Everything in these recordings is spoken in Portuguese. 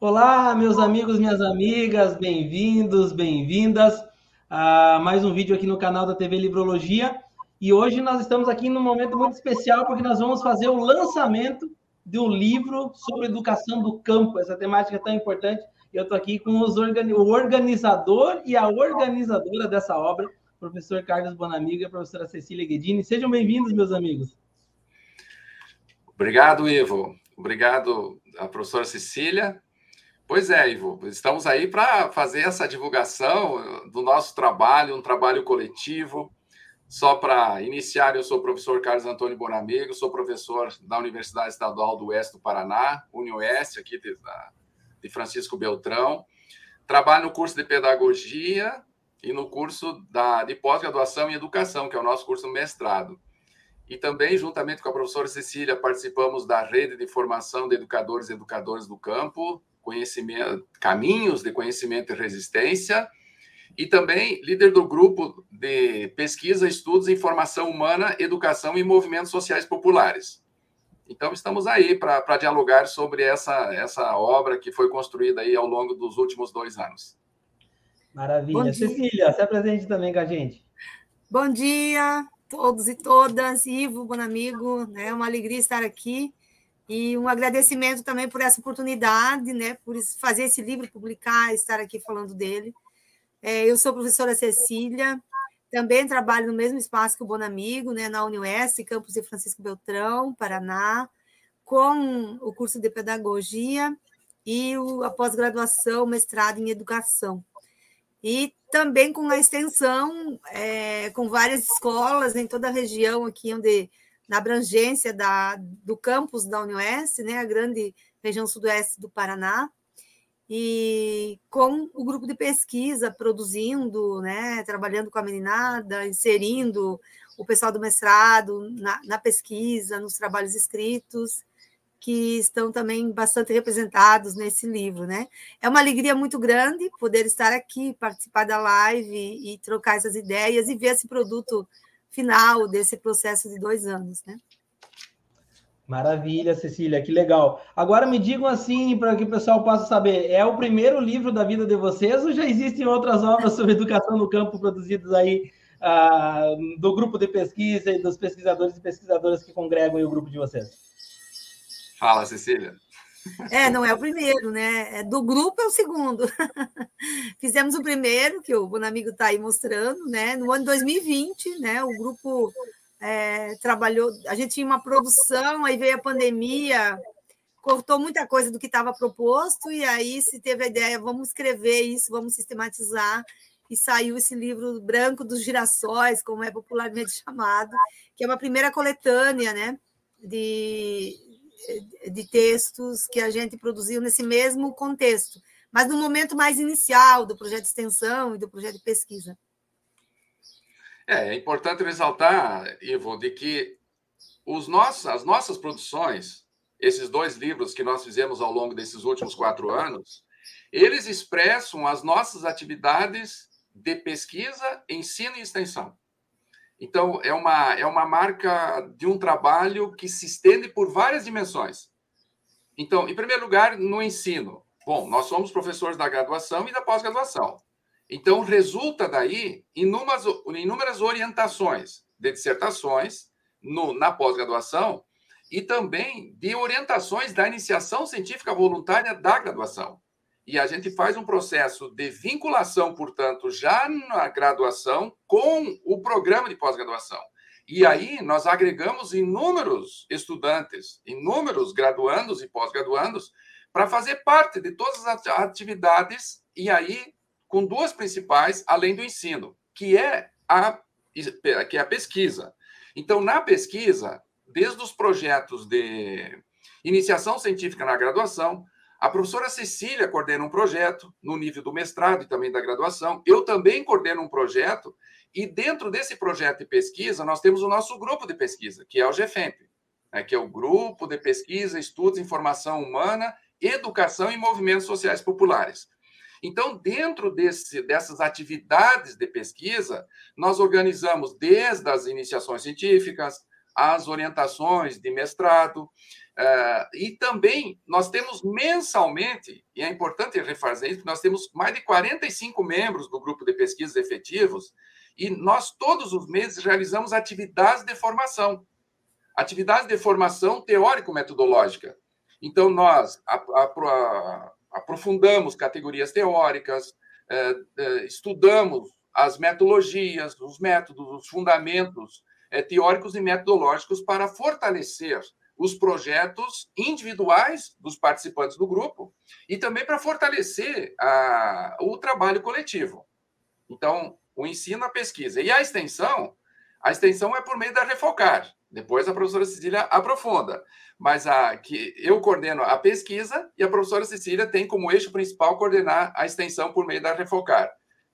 Olá, meus amigos, minhas amigas, bem-vindos, bem-vindas a mais um vídeo aqui no canal da TV Livrologia. E hoje nós estamos aqui num momento muito especial porque nós vamos fazer o lançamento de um livro sobre educação do campo, essa temática tão importante. Eu estou aqui com organi o organizador e a organizadora dessa obra, professor Carlos Bonamigo e a professora Cecília Guedini. Sejam bem-vindos, meus amigos. Obrigado, Ivo. Obrigado à professora Cecília Pois é, Ivo, estamos aí para fazer essa divulgação do nosso trabalho, um trabalho coletivo. Só para iniciar, eu sou o professor Carlos Antônio Bonamigo, sou professor da Universidade Estadual do Oeste do Paraná, UniOeste, aqui de, de Francisco Beltrão. Trabalho no curso de Pedagogia e no curso da, de pós-graduação em Educação, que é o nosso curso mestrado. E também, juntamente com a professora Cecília, participamos da rede de formação de educadores e educadoras do campo, conhecimento, caminhos de conhecimento e resistência, e também líder do grupo de pesquisa, estudos, informação humana, educação e movimentos sociais populares. Então, estamos aí para dialogar sobre essa, essa obra que foi construída aí ao longo dos últimos dois anos. Maravilha. Cecília, se apresente também com a gente. Bom dia, todos e todas. Ivo, bom amigo, né? É uma alegria estar aqui e um agradecimento também por essa oportunidade, né, por fazer esse livro, publicar, estar aqui falando dele. É, eu sou professora Cecília, também trabalho no mesmo espaço que o Bonamigo, né, na UniOeste, campus de Francisco Beltrão, Paraná, com o curso de Pedagogia e o, a pós-graduação, mestrado em Educação. E também com a extensão, é, com várias escolas em toda a região aqui onde na abrangência da, do campus da UniOeste, né, a grande região sudoeste do Paraná, e com o grupo de pesquisa produzindo, né, trabalhando com a meninada, inserindo o pessoal do mestrado na, na pesquisa, nos trabalhos escritos, que estão também bastante representados nesse livro, né? É uma alegria muito grande poder estar aqui, participar da live e, trocar essas ideias e ver esse produto final desse processo de dois anos, né? Maravilha, Cecília, que legal. Agora me digam assim, para que o pessoal possa saber, é o primeiro livro da vida de vocês ou já existem outras obras sobre educação no campo produzidas aí ah, do grupo de pesquisa e dos pesquisadores e pesquisadoras que congregam o grupo de vocês? Fala, Cecília. É, não é o primeiro, né? É do grupo é o segundo. Fizemos o primeiro, que o Bonamigo está aí mostrando, né? No ano 2020, né? O grupo é, trabalhou, a gente tinha uma produção, aí veio a pandemia, cortou muita coisa do que estava proposto, e aí se teve a ideia, vamos escrever isso, vamos sistematizar, e saiu esse livro Branco dos Girassóis, como é popularmente chamado, que é uma primeira coletânea, né? De, de textos que a gente produziu nesse mesmo contexto, mas no momento mais inicial do projeto de extensão e do projeto de pesquisa. É, é importante ressaltar, Ivo, de que os nossos, as nossas produções, esses dois livros que nós fizemos ao longo desses últimos quatro anos, eles expressam as nossas atividades de pesquisa, ensino e extensão. Então, é uma, é uma marca de um trabalho que se estende por várias dimensões. Então, em primeiro lugar, no ensino. Bom, nós somos professores da graduação e da pós-graduação. Então, resulta daí inúmeras, inúmeras orientações de dissertações no, na pós-graduação e também de orientações da iniciação científica voluntária da graduação. E a gente faz um processo de vinculação, portanto, já na graduação com o programa de pós-graduação. E aí nós agregamos inúmeros estudantes, inúmeros graduandos e pós-graduandos para fazer parte de todas as atividades e aí com duas principais além do ensino, que é a que é a pesquisa. Então, na pesquisa, desde os projetos de iniciação científica na graduação, a professora Cecília coordena um projeto no nível do mestrado e também da graduação. Eu também coordeno um projeto, e dentro desse projeto de pesquisa, nós temos o nosso grupo de pesquisa, que é o GFEMP, né, que é o Grupo de Pesquisa, Estudos, Informação Humana, Educação e Movimentos Sociais Populares. Então, dentro desse, dessas atividades de pesquisa, nós organizamos desde as iniciações científicas, as orientações de mestrado. Uh, e também nós temos mensalmente, e é importante refazer isso, nós temos mais de 45 membros do grupo de pesquisas efetivos, e nós todos os meses realizamos atividades de formação, atividades de formação teórico-metodológica. Então, nós aprofundamos categorias teóricas, é, é, estudamos as metodologias, os métodos, os fundamentos é, teóricos e metodológicos para fortalecer os projetos individuais dos participantes do grupo e também para fortalecer a, o trabalho coletivo. Então, o ensino, a pesquisa e a extensão, a extensão é por meio da Refocar. Depois a professora Cecília aprofunda. Mas a, que eu coordeno a pesquisa e a professora Cecília tem como eixo principal coordenar a extensão por meio da Refocar.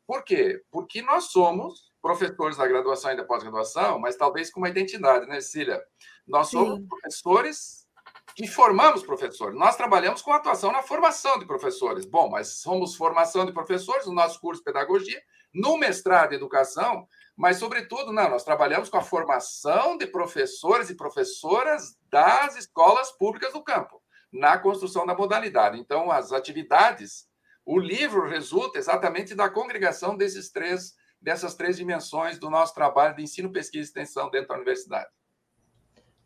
Por quê? Porque nós somos professores da graduação e da pós-graduação, mas talvez com uma identidade, né, Cecília? Nós somos Sim. professores que formamos professores. Nós trabalhamos com atuação na formação de professores. Bom, mas somos formação de professores no nosso curso de pedagogia, no mestrado em educação, mas, sobretudo, não, nós trabalhamos com a formação de professores e professoras das escolas públicas do campo, na construção da modalidade. Então, as atividades, o livro resulta exatamente da congregação desses três, dessas três dimensões do nosso trabalho de ensino, pesquisa e extensão dentro da universidade.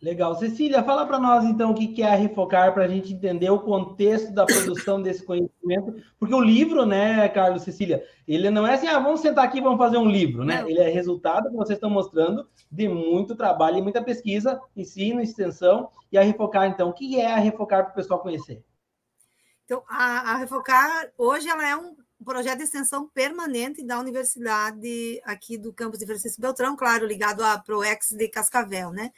Legal. Cecília, fala para nós então o que é a Refocar, para a gente entender o contexto da produção desse conhecimento. Porque o livro, né, Carlos, Cecília, ele não é assim, ah, vamos sentar aqui e vamos fazer um livro, né? Não. Ele é resultado, que vocês estão mostrando, de muito trabalho e muita pesquisa, ensino, extensão. E a Refocar, então, o que é a Refocar para o pessoal conhecer? Então, a, a Refocar, hoje, ela é um projeto de extensão permanente da universidade aqui do campus de Francisco Beltrão, claro, ligado à ProEx de Cascavel, né?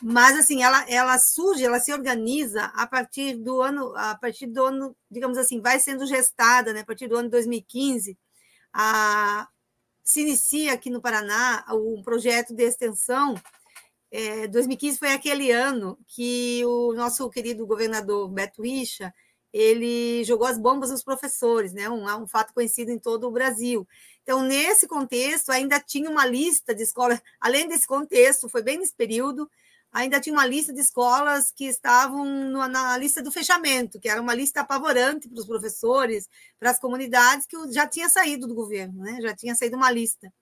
Mas assim, ela, ela surge, ela se organiza a partir do ano, a partir do ano, digamos assim, vai sendo gestada, né? A partir do ano 2015, a, se inicia aqui no Paraná um projeto de extensão. É, 2015 foi aquele ano que o nosso querido governador Beto Richa ele jogou as bombas nos professores, né? Um, um fato conhecido em todo o Brasil. Então, nesse contexto, ainda tinha uma lista de escolas, além desse contexto, foi bem nesse período, ainda tinha uma lista de escolas que estavam na lista do fechamento, que era uma lista apavorante para os professores, para as comunidades, que já tinha saído do governo, né? já tinha saído uma lista.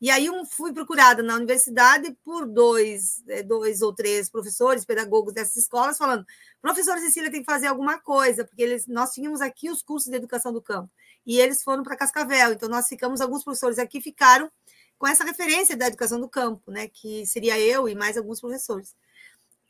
E aí um, fui procurada na universidade por dois, é, dois ou três professores, pedagogos dessas escolas, falando, professora Cecília tem que fazer alguma coisa, porque eles, nós tínhamos aqui os cursos de educação do campo, e eles foram para Cascavel, então nós ficamos, alguns professores aqui ficaram com essa referência da educação do campo, né, que seria eu e mais alguns professores.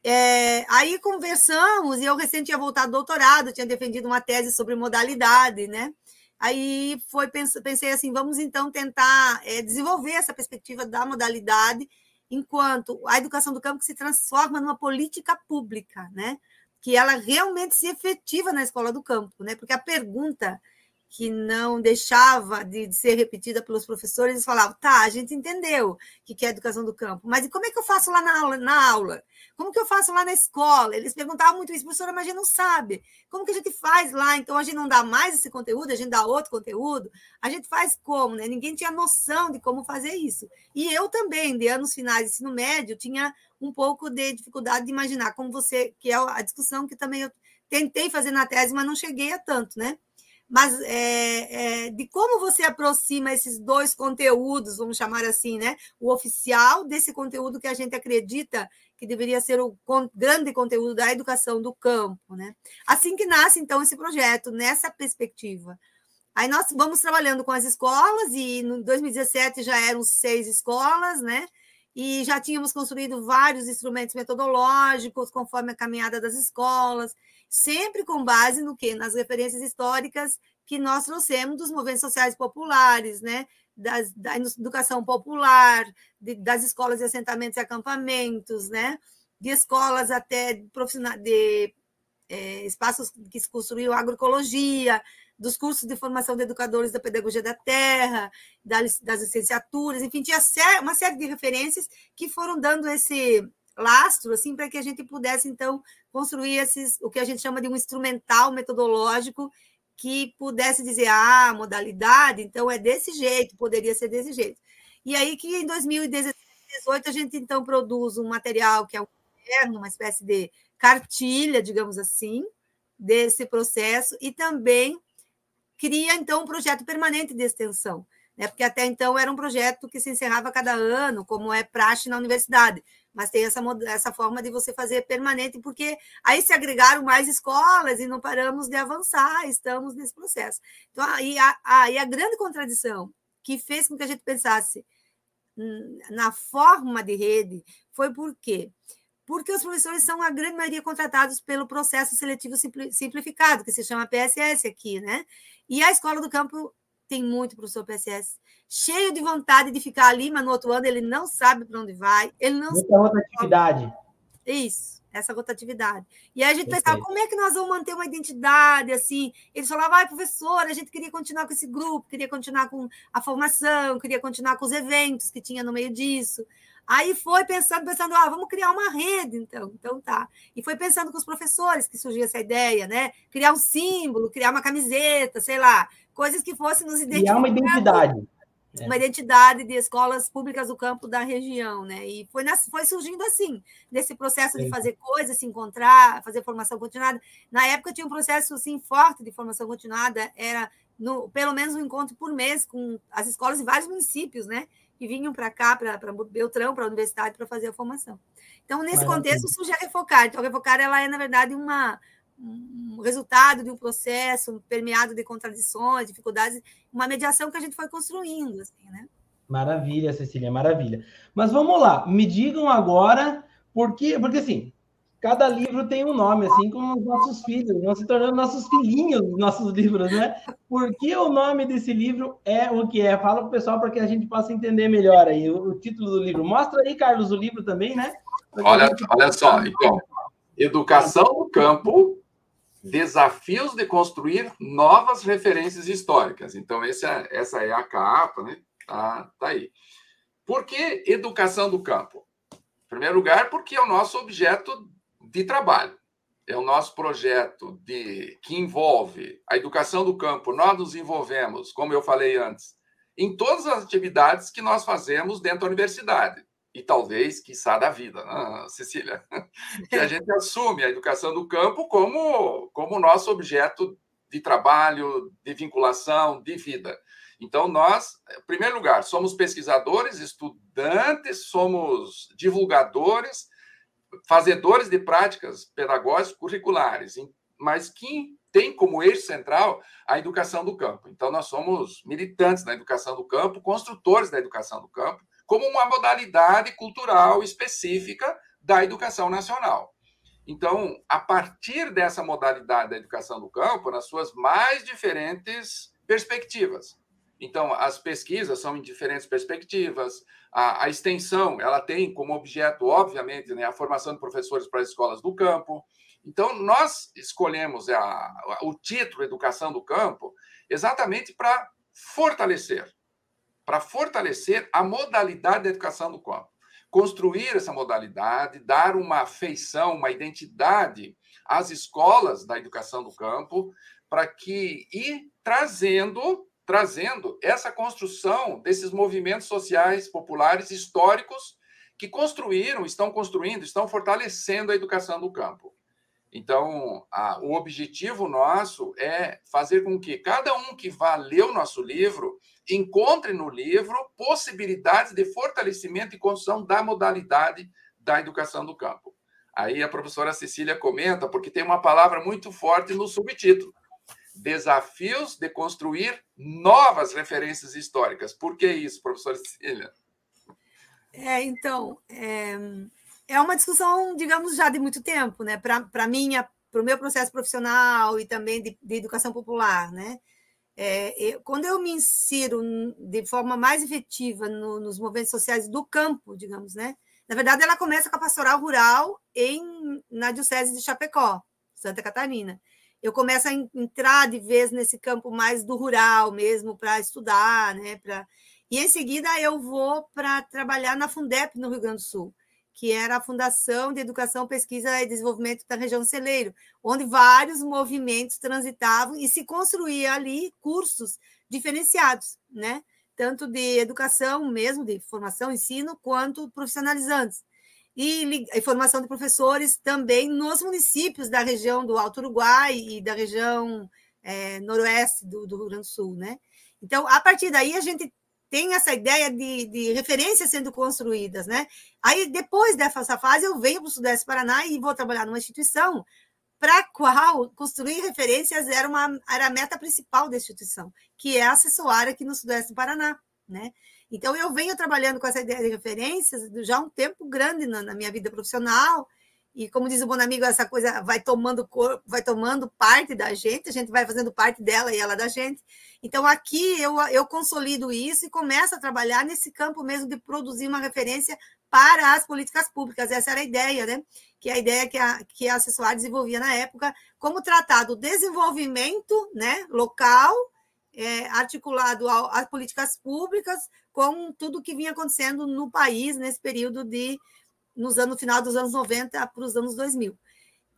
É, aí conversamos, e eu recente tinha voltado do doutorado, tinha defendido uma tese sobre modalidade, né? Aí foi pensei assim, vamos então tentar é, desenvolver essa perspectiva da modalidade enquanto a educação do campo se transforma numa política pública, né? Que ela realmente se efetiva na escola do campo, né? Porque a pergunta que não deixava de, de, ser repetida pelos professores, eles falavam, tá, a gente entendeu o que é educação do campo, mas e como é que eu faço lá na aula? Na aula? Como que eu faço lá na escola? Eles perguntavam muito isso, professora, mas a gente não sabe. Como que a gente faz lá? Então, a gente não dá mais esse conteúdo, a gente dá outro conteúdo. A gente faz como, né? Ninguém tinha noção de como fazer isso. E eu também, de anos finais de ensino médio, tinha um pouco de dificuldade de imaginar como você, que é a discussão que também eu tentei fazer na tese, mas não cheguei a tanto, né? Mas é, é, de como você aproxima esses dois conteúdos, vamos chamar assim, né? O oficial desse conteúdo que a gente acredita que deveria ser o grande conteúdo da educação do campo, né? Assim que nasce então esse projeto nessa perspectiva. Aí nós vamos trabalhando com as escolas e em 2017 já eram seis escolas, né? E já tínhamos construído vários instrumentos metodológicos conforme a caminhada das escolas sempre com base no que? Nas referências históricas que nós trouxemos dos movimentos sociais populares, né? Das, da educação popular, de, das escolas de assentamentos e acampamentos, né? de escolas até profissionais, de é, espaços que se construíam agroecologia, dos cursos de formação de educadores da pedagogia da terra, das, das licenciaturas, enfim, tinha uma série de referências que foram dando esse lastro assim para que a gente pudesse então construir esses o que a gente chama de um instrumental metodológico que pudesse dizer ah modalidade então é desse jeito poderia ser desse jeito e aí que em 2016 2018, a gente então produz um material que é um caderno, uma espécie de cartilha, digamos assim, desse processo, e também cria, então, um projeto permanente de extensão, né? porque até então era um projeto que se encerrava cada ano, como é praxe na universidade, mas tem essa, essa forma de você fazer permanente, porque aí se agregaram mais escolas e não paramos de avançar, estamos nesse processo. Então, aí a, a grande contradição que fez com que a gente pensasse na forma de rede foi por quê? Porque os professores são, a grande maioria, contratados pelo processo seletivo simplificado, que se chama PSS aqui, né? E a escola do campo tem muito professor PSS, cheio de vontade de ficar ali, mas no outro ano ele não sabe para onde vai, ele não Muita rotatividade. Isso, essa rotatividade. E aí a gente pensava, como é que nós vamos manter uma identidade assim? Eles falavam, professor, a gente queria continuar com esse grupo, queria continuar com a formação, queria continuar com os eventos que tinha no meio disso. Aí foi pensando, pensando, ah, vamos criar uma rede, então. Então tá. E foi pensando com os professores que surgiu essa ideia, né? Criar um símbolo, criar uma camiseta, sei lá, coisas que fossem nos identificar. Criar uma identidade. Uma é. identidade de escolas públicas do campo da região, né? E foi, nas, foi surgindo assim, nesse processo de fazer coisas, se encontrar, fazer formação continuada. Na época tinha um processo assim forte de formação continuada, era no, pelo menos um encontro por mês com as escolas de vários municípios, né? que vinham para cá, para Beltrão, para a universidade, para fazer a formação. Então, nesse Maravilha. contexto, surge a Refocar. Então, a Refocar ela é, na verdade, uma, um resultado de um processo permeado de contradições, dificuldades, uma mediação que a gente foi construindo. Assim, né? Maravilha, Cecília, maravilha. Mas vamos lá, me digam agora, porque, porque assim, cada livro tem um nome, assim como os nossos filhos, vão se tornando nossos filhinhos, nossos livros, né? Por que o nome desse livro é o que é? Fala para o pessoal para que a gente possa entender melhor aí o, o, título do livro. Mostra aí, Carlos, o livro também, né? Olha, olha só, então, Educação no Campo, Desafios de Construir Novas Referências Históricas. Então, essa, é, essa é a capa, né? Tá, tá aí. Por que Educação do Campo? Em primeiro lugar, porque é o nosso objeto de trabalho. É o nosso projeto de que envolve a educação do campo. Nós nos envolvemos, como eu falei antes, em todas as atividades que nós fazemos dentro da universidade. E talvez, quiçá, da vida, né, Cecília? Que a gente assume a educação do campo como, como nosso objeto de trabalho, de vinculação, de vida. Então, nós, em primeiro lugar, somos pesquisadores, estudantes, somos divulgadores, fazedores de práticas pedagógicas curriculares, mas que tem como eixo central a educação do campo. Então, nós somos militantes da educação do campo, construtores da educação do campo, como uma modalidade cultural específica da educação nacional. Então, a partir dessa modalidade da educação do campo, nas suas mais diferentes perspectivas. Então, as pesquisas são em diferentes perspectivas, a, a, extensão, ela tem como objeto, obviamente, né, a formação de professores para as escolas do campo. Então, nós escolhemos a, a, o título Educação do Campo exatamente para fortalecer, para fortalecer a modalidade da educação do campo. Construir essa modalidade, dar uma feição, uma identidade às escolas da educação do campo, para que e trazendo trazendo essa construção desses movimentos sociais populares históricos que construíram, estão construindo, estão fortalecendo a educação do campo. Então, a, o objetivo nosso é fazer com que cada um que vá ler o nosso livro encontre no livro possibilidades de fortalecimento e construção da modalidade da educação do campo. Aí a professora Cecília comenta, porque tem uma palavra muito forte no subtítulo desafios de construir novas referências históricas. Por que isso, professora Cecília? É, então, é, é uma discussão, digamos, já de muito tempo, né? Para mim, para o meu processo profissional e também de, de educação popular, né? É, eu, quando eu me insiro de forma mais efetiva no, nos movimentos sociais do campo, digamos, né? Na verdade, ela começa com a pastoral rural em, na Diocese de Chapecó, Santa Catarina eu começo a entrar de vez nesse campo mais do rural mesmo para estudar, né? Pra... E em seguida eu vou para trabalhar na Fundep no Rio Grande do Sul, que era a Fundação de Educação, Pesquisa e Desenvolvimento da região Celeiro, onde vários movimentos transitavam e se construía ali cursos diferenciados, né? tanto de educação mesmo, de formação, ensino, quanto profissionalizantes. E, e formação de professores também nos municípios da região do Alto Uruguai e da região é, noroeste do, do Rio Grande do Sul, né? Então, a partir daí, a gente tem essa ideia de, de referências sendo construídas, né? Aí, depois dessa fase, eu venho para o Sudeste Paraná e vou trabalhar numa instituição para a qual construir referências era, uma, era a meta principal da instituição, que é acessoar aqui no Sudeste do Paraná, né? Então, eu venho trabalhando com essa ideia de referências já há um tempo grande na, na minha vida profissional, e como diz o bom amigo, essa coisa vai tomando corpo, vai tomando parte da gente, a gente vai fazendo parte dela e ela da gente. Então, aqui eu, eu consolido isso e começo a trabalhar nesse campo mesmo de produzir uma referência para as políticas públicas. Essa era a ideia, né? Que é a ideia que a, que a Acessuar desenvolvia na época, como tratar do desenvolvimento né, local, é, articulado às políticas públicas, com tudo que vinha acontecendo no país nesse período de nos anos final dos anos 90 para os anos 2000.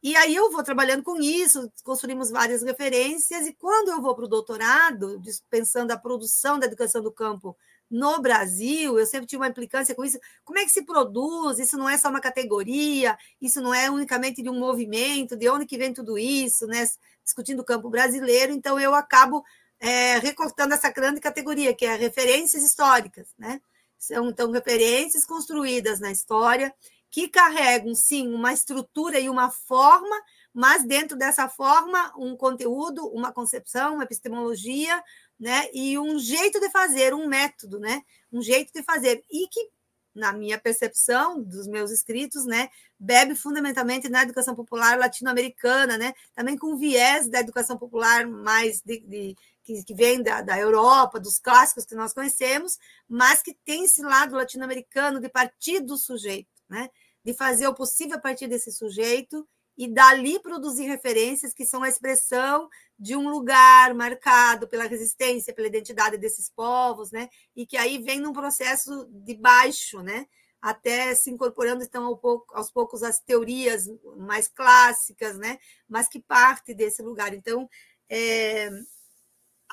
E aí eu vou trabalhando com isso, construímos várias referências, e quando eu vou para o doutorado, pensando a produção da educação do campo no Brasil, eu sempre tive uma implicância com isso. Como é que se produz? Isso não é só uma categoria, isso não é unicamente de um movimento, de onde que vem tudo isso, né? Discutindo o campo brasileiro, então eu acabo é, recortando essa grande categoria, que é referências históricas, né? São, então, referências construídas na história, que carregam, sim, uma estrutura e uma forma, mas dentro dessa forma, um conteúdo, uma concepção, uma epistemologia, né? E um jeito de fazer, um método, né? Um jeito de fazer. E que, na minha percepção dos meus escritos, né, bebe fundamentalmente na educação popular latino-americana, né? Também com viés da educação popular mais de, de que, que vem da, da Europa, dos clássicos que nós conhecemos, mas que tem esse lado latino-americano de partir do sujeito, né? de fazer o possível a partir desse sujeito e dali produzir referências que são a expressão de um lugar marcado pela resistência, pela identidade desses povos, né? E que aí vem num processo de baixo, né? Até se incorporando então ao pouco, aos poucos as teorias mais clássicas, né? Mas que parte desse lugar. Então, é,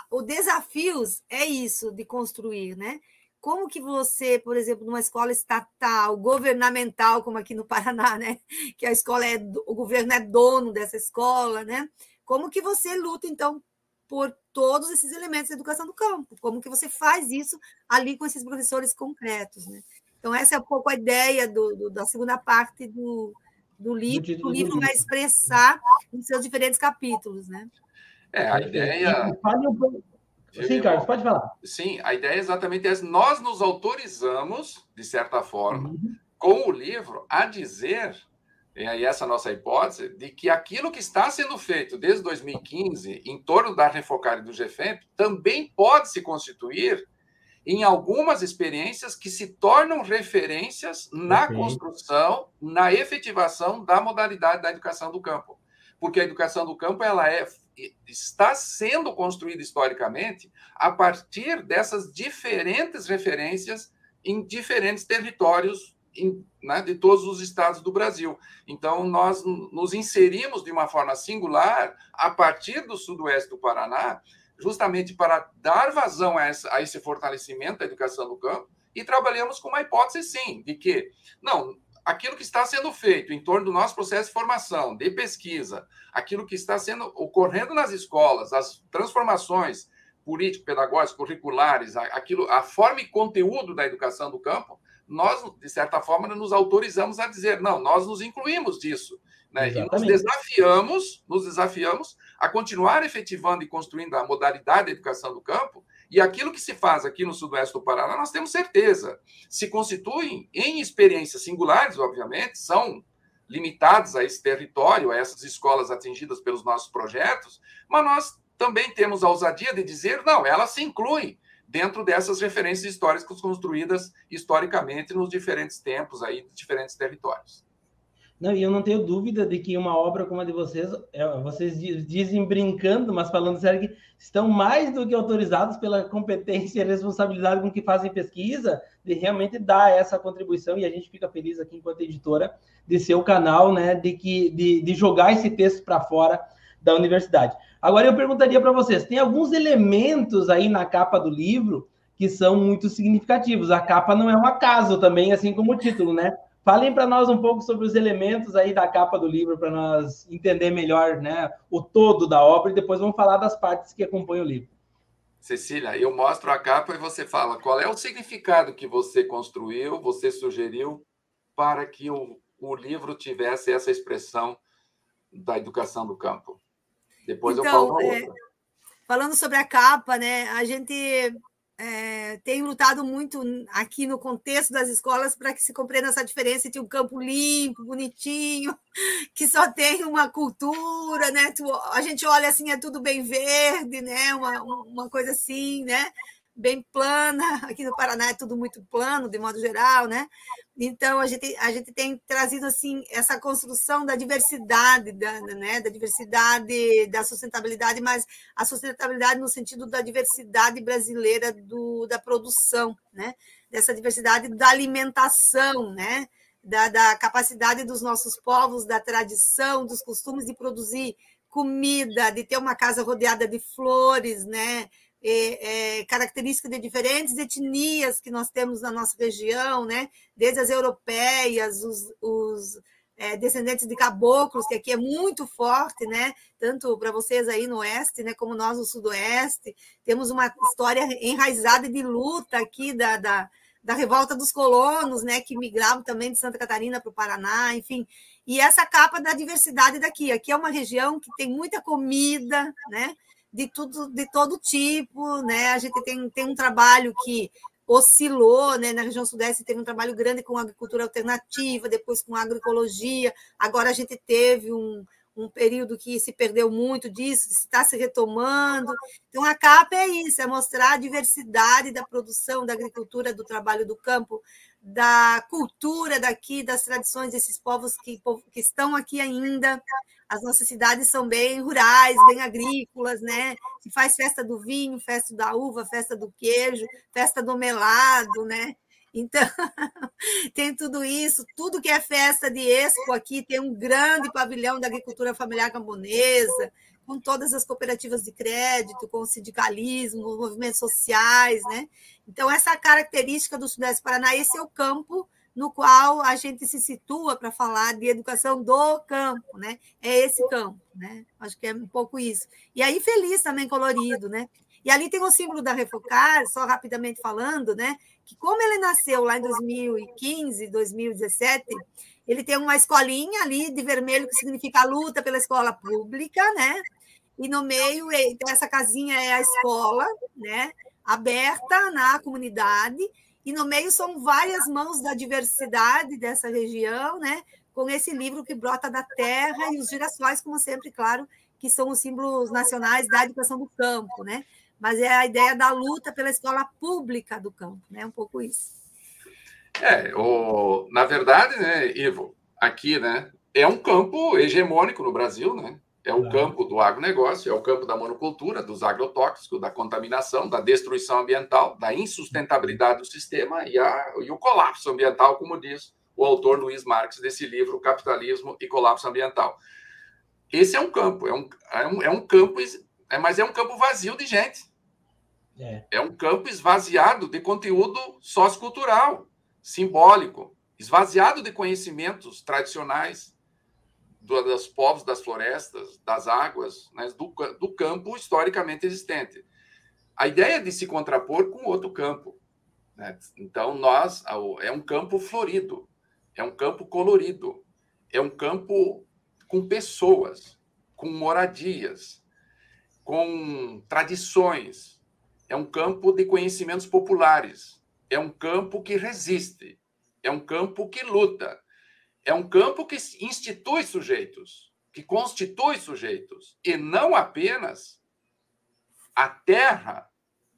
o desafios é isso de construir, né? Como que você, por exemplo, numa escola estatal, governamental, como aqui no Paraná, né? Que a escola é o governo é dono dessa escola, né? Como que você luta então por todos esses elementos da educação do campo? Como que você faz isso ali com esses professores concretos, né? Então essa é um pouco a ideia do, do da segunda parte do, do livro, o livro vai expressar em seus diferentes capítulos, né? É, a ideia. Sim, Carlos, pode falar. Sim, a ideia é exatamente essa. Nós nos autorizamos, de certa forma, uhum. com o livro, a dizer, e aí essa é a nossa hipótese, de que aquilo que está sendo feito desde 2015 em torno da Refocar e do GFEMP também pode se constituir em algumas experiências que se tornam referências na construção, na efetivação da modalidade da educação do campo. Porque a educação do campo ela é está sendo construída historicamente a partir dessas diferentes referências em diferentes territórios em, né, de todos os estados do Brasil. Então, nós nos inserimos de uma forma singular a partir do sudoeste do Paraná, justamente para dar vazão a, essa, a esse fortalecimento da educação do campo, e trabalhamos com uma hipótese, sim, de que, não, aquilo que está sendo feito em torno do nosso processo de formação, de pesquisa, aquilo que está sendo ocorrendo nas escolas, as transformações político-pedagógicas, curriculares, aquilo, a forma e conteúdo da educação do campo, nós, de certa forma, nos autorizamos a dizer, não, nós nos incluímos disso. Né? E nos desafiamos, nos desafiamos a continuar efetivando e construindo a modalidade da educação do campo e aquilo que se faz aqui no sudoeste do Paraná, nós temos certeza, se constituem em experiências singulares, obviamente, são limitados a esse território, a essas escolas atingidas pelos nossos projetos, mas nós também temos a ousadia de dizer, não, ela se inclui dentro dessas referências históricas construídas historicamente nos diferentes tempos aí, diferentes territórios. Não, e eu não tenho dúvida de que uma obra como a de vocês, é, vocês dizem brincando, mas falando sério, que estão mais do que autorizados pela competência e responsabilidade com que fazem pesquisa, de realmente dar essa contribuição, e a gente fica feliz aqui enquanto editora de ser o canal, né, de, que, de, de jogar esse texto para fora da universidade. Agora eu perguntaria para vocês, tem alguns elementos aí na capa do livro que são muito significativos. A capa não é um acaso também, assim como o título, né? Falem para nós um pouco sobre os elementos aí da capa do livro para nós entender melhor, né, o todo da obra e depois vamos falar das partes que acompanham o livro. Cecília, eu mostro a capa e você fala qual é o significado que você construiu, você sugeriu para que o, o livro tivesse essa expressão da educação do campo. Depois então, eu falo é, Falando sobre a capa, né? A gente é, tem lutado muito aqui no contexto das escolas para que se compreenda essa diferença entre um campo limpo, bonitinho, que só tem uma cultura, né? A gente olha assim, é tudo bem verde, né? Uma, uma coisa assim, né? Bem plana. Aqui no Paraná é tudo muito plano, de modo geral, né? Então, a gente, a gente tem trazido assim essa construção da diversidade, da, né, da diversidade, da sustentabilidade, mas a sustentabilidade no sentido da diversidade brasileira do, da produção, né? dessa diversidade da alimentação, né? da, da capacidade dos nossos povos, da tradição, dos costumes de produzir comida, de ter uma casa rodeada de flores, né? É, é, características de diferentes etnias que nós temos na nossa região, né? desde as europeias, os, os é, descendentes de caboclos, que aqui é muito forte, né? tanto para vocês aí no oeste, né? como nós no sudoeste. Temos uma história enraizada de luta aqui da, da, da revolta dos colonos, né? que migravam também de Santa Catarina para o Paraná, enfim. E essa capa da diversidade daqui. Aqui é uma região que tem muita comida, né? De tudo, de todo tipo, né? A gente tem, tem um trabalho que oscilou, né? Na região sudeste teve um trabalho grande com agricultura alternativa, depois com agroecologia. Agora a gente teve um, um período que se perdeu muito disso, está se retomando. Então, a CAP é isso, é mostrar a diversidade da produção, da agricultura, do trabalho do campo, da cultura daqui, das tradições desses povos que, que estão aqui ainda, as nossas cidades são bem rurais, bem agrícolas, né? Se faz festa do vinho, festa da uva, festa do queijo, festa do melado, né? Então, tem tudo isso, tudo que é festa de expo aqui, tem um grande pavilhão da agricultura familiar camponesa, com todas as cooperativas de crédito, com o sindicalismo, os movimentos sociais, né? Então, essa característica do Sudeste Paranaense é o campo no qual a gente se situa para falar de educação do campo, né? É esse campo, né? Acho que é um pouco isso. E aí feliz também colorido, né? E ali tem o símbolo da Refocar, só rapidamente falando, né? Que como ele nasceu lá em 2015, 2017, ele tem uma escolinha ali de vermelho que significa a luta pela escola pública, né? E no meio, então, essa casinha é a escola, né? Aberta na comunidade e no meio são várias mãos da diversidade dessa região, né? com esse livro que brota da terra e os girassóis, como sempre, claro, que são os símbolos nacionais da educação do campo, né? Mas é a ideia da luta pela escola pública do campo, né? Um pouco isso. É, o, na verdade, né, Ivo, aqui, né, é um campo hegemônico no Brasil, né? É o campo do agronegócio, é o campo da monocultura, dos agrotóxicos, da contaminação, da destruição ambiental, da insustentabilidade do sistema e, a, e o colapso ambiental, como diz o autor Luiz Marx desse livro, Capitalismo e Colapso Ambiental. Esse é um campo, é um, é um, é um campo, é, mas é um campo vazio de gente. É. é um campo esvaziado de conteúdo sociocultural, simbólico, esvaziado de conhecimentos tradicionais, dos povos das florestas, das águas, né, do, do campo historicamente existente. A ideia de se contrapor com outro campo. Né? Então, nós, é um campo florido, é um campo colorido, é um campo com pessoas, com moradias, com tradições, é um campo de conhecimentos populares, é um campo que resiste, é um campo que luta, é um campo que institui sujeitos, que constitui sujeitos, e não apenas a terra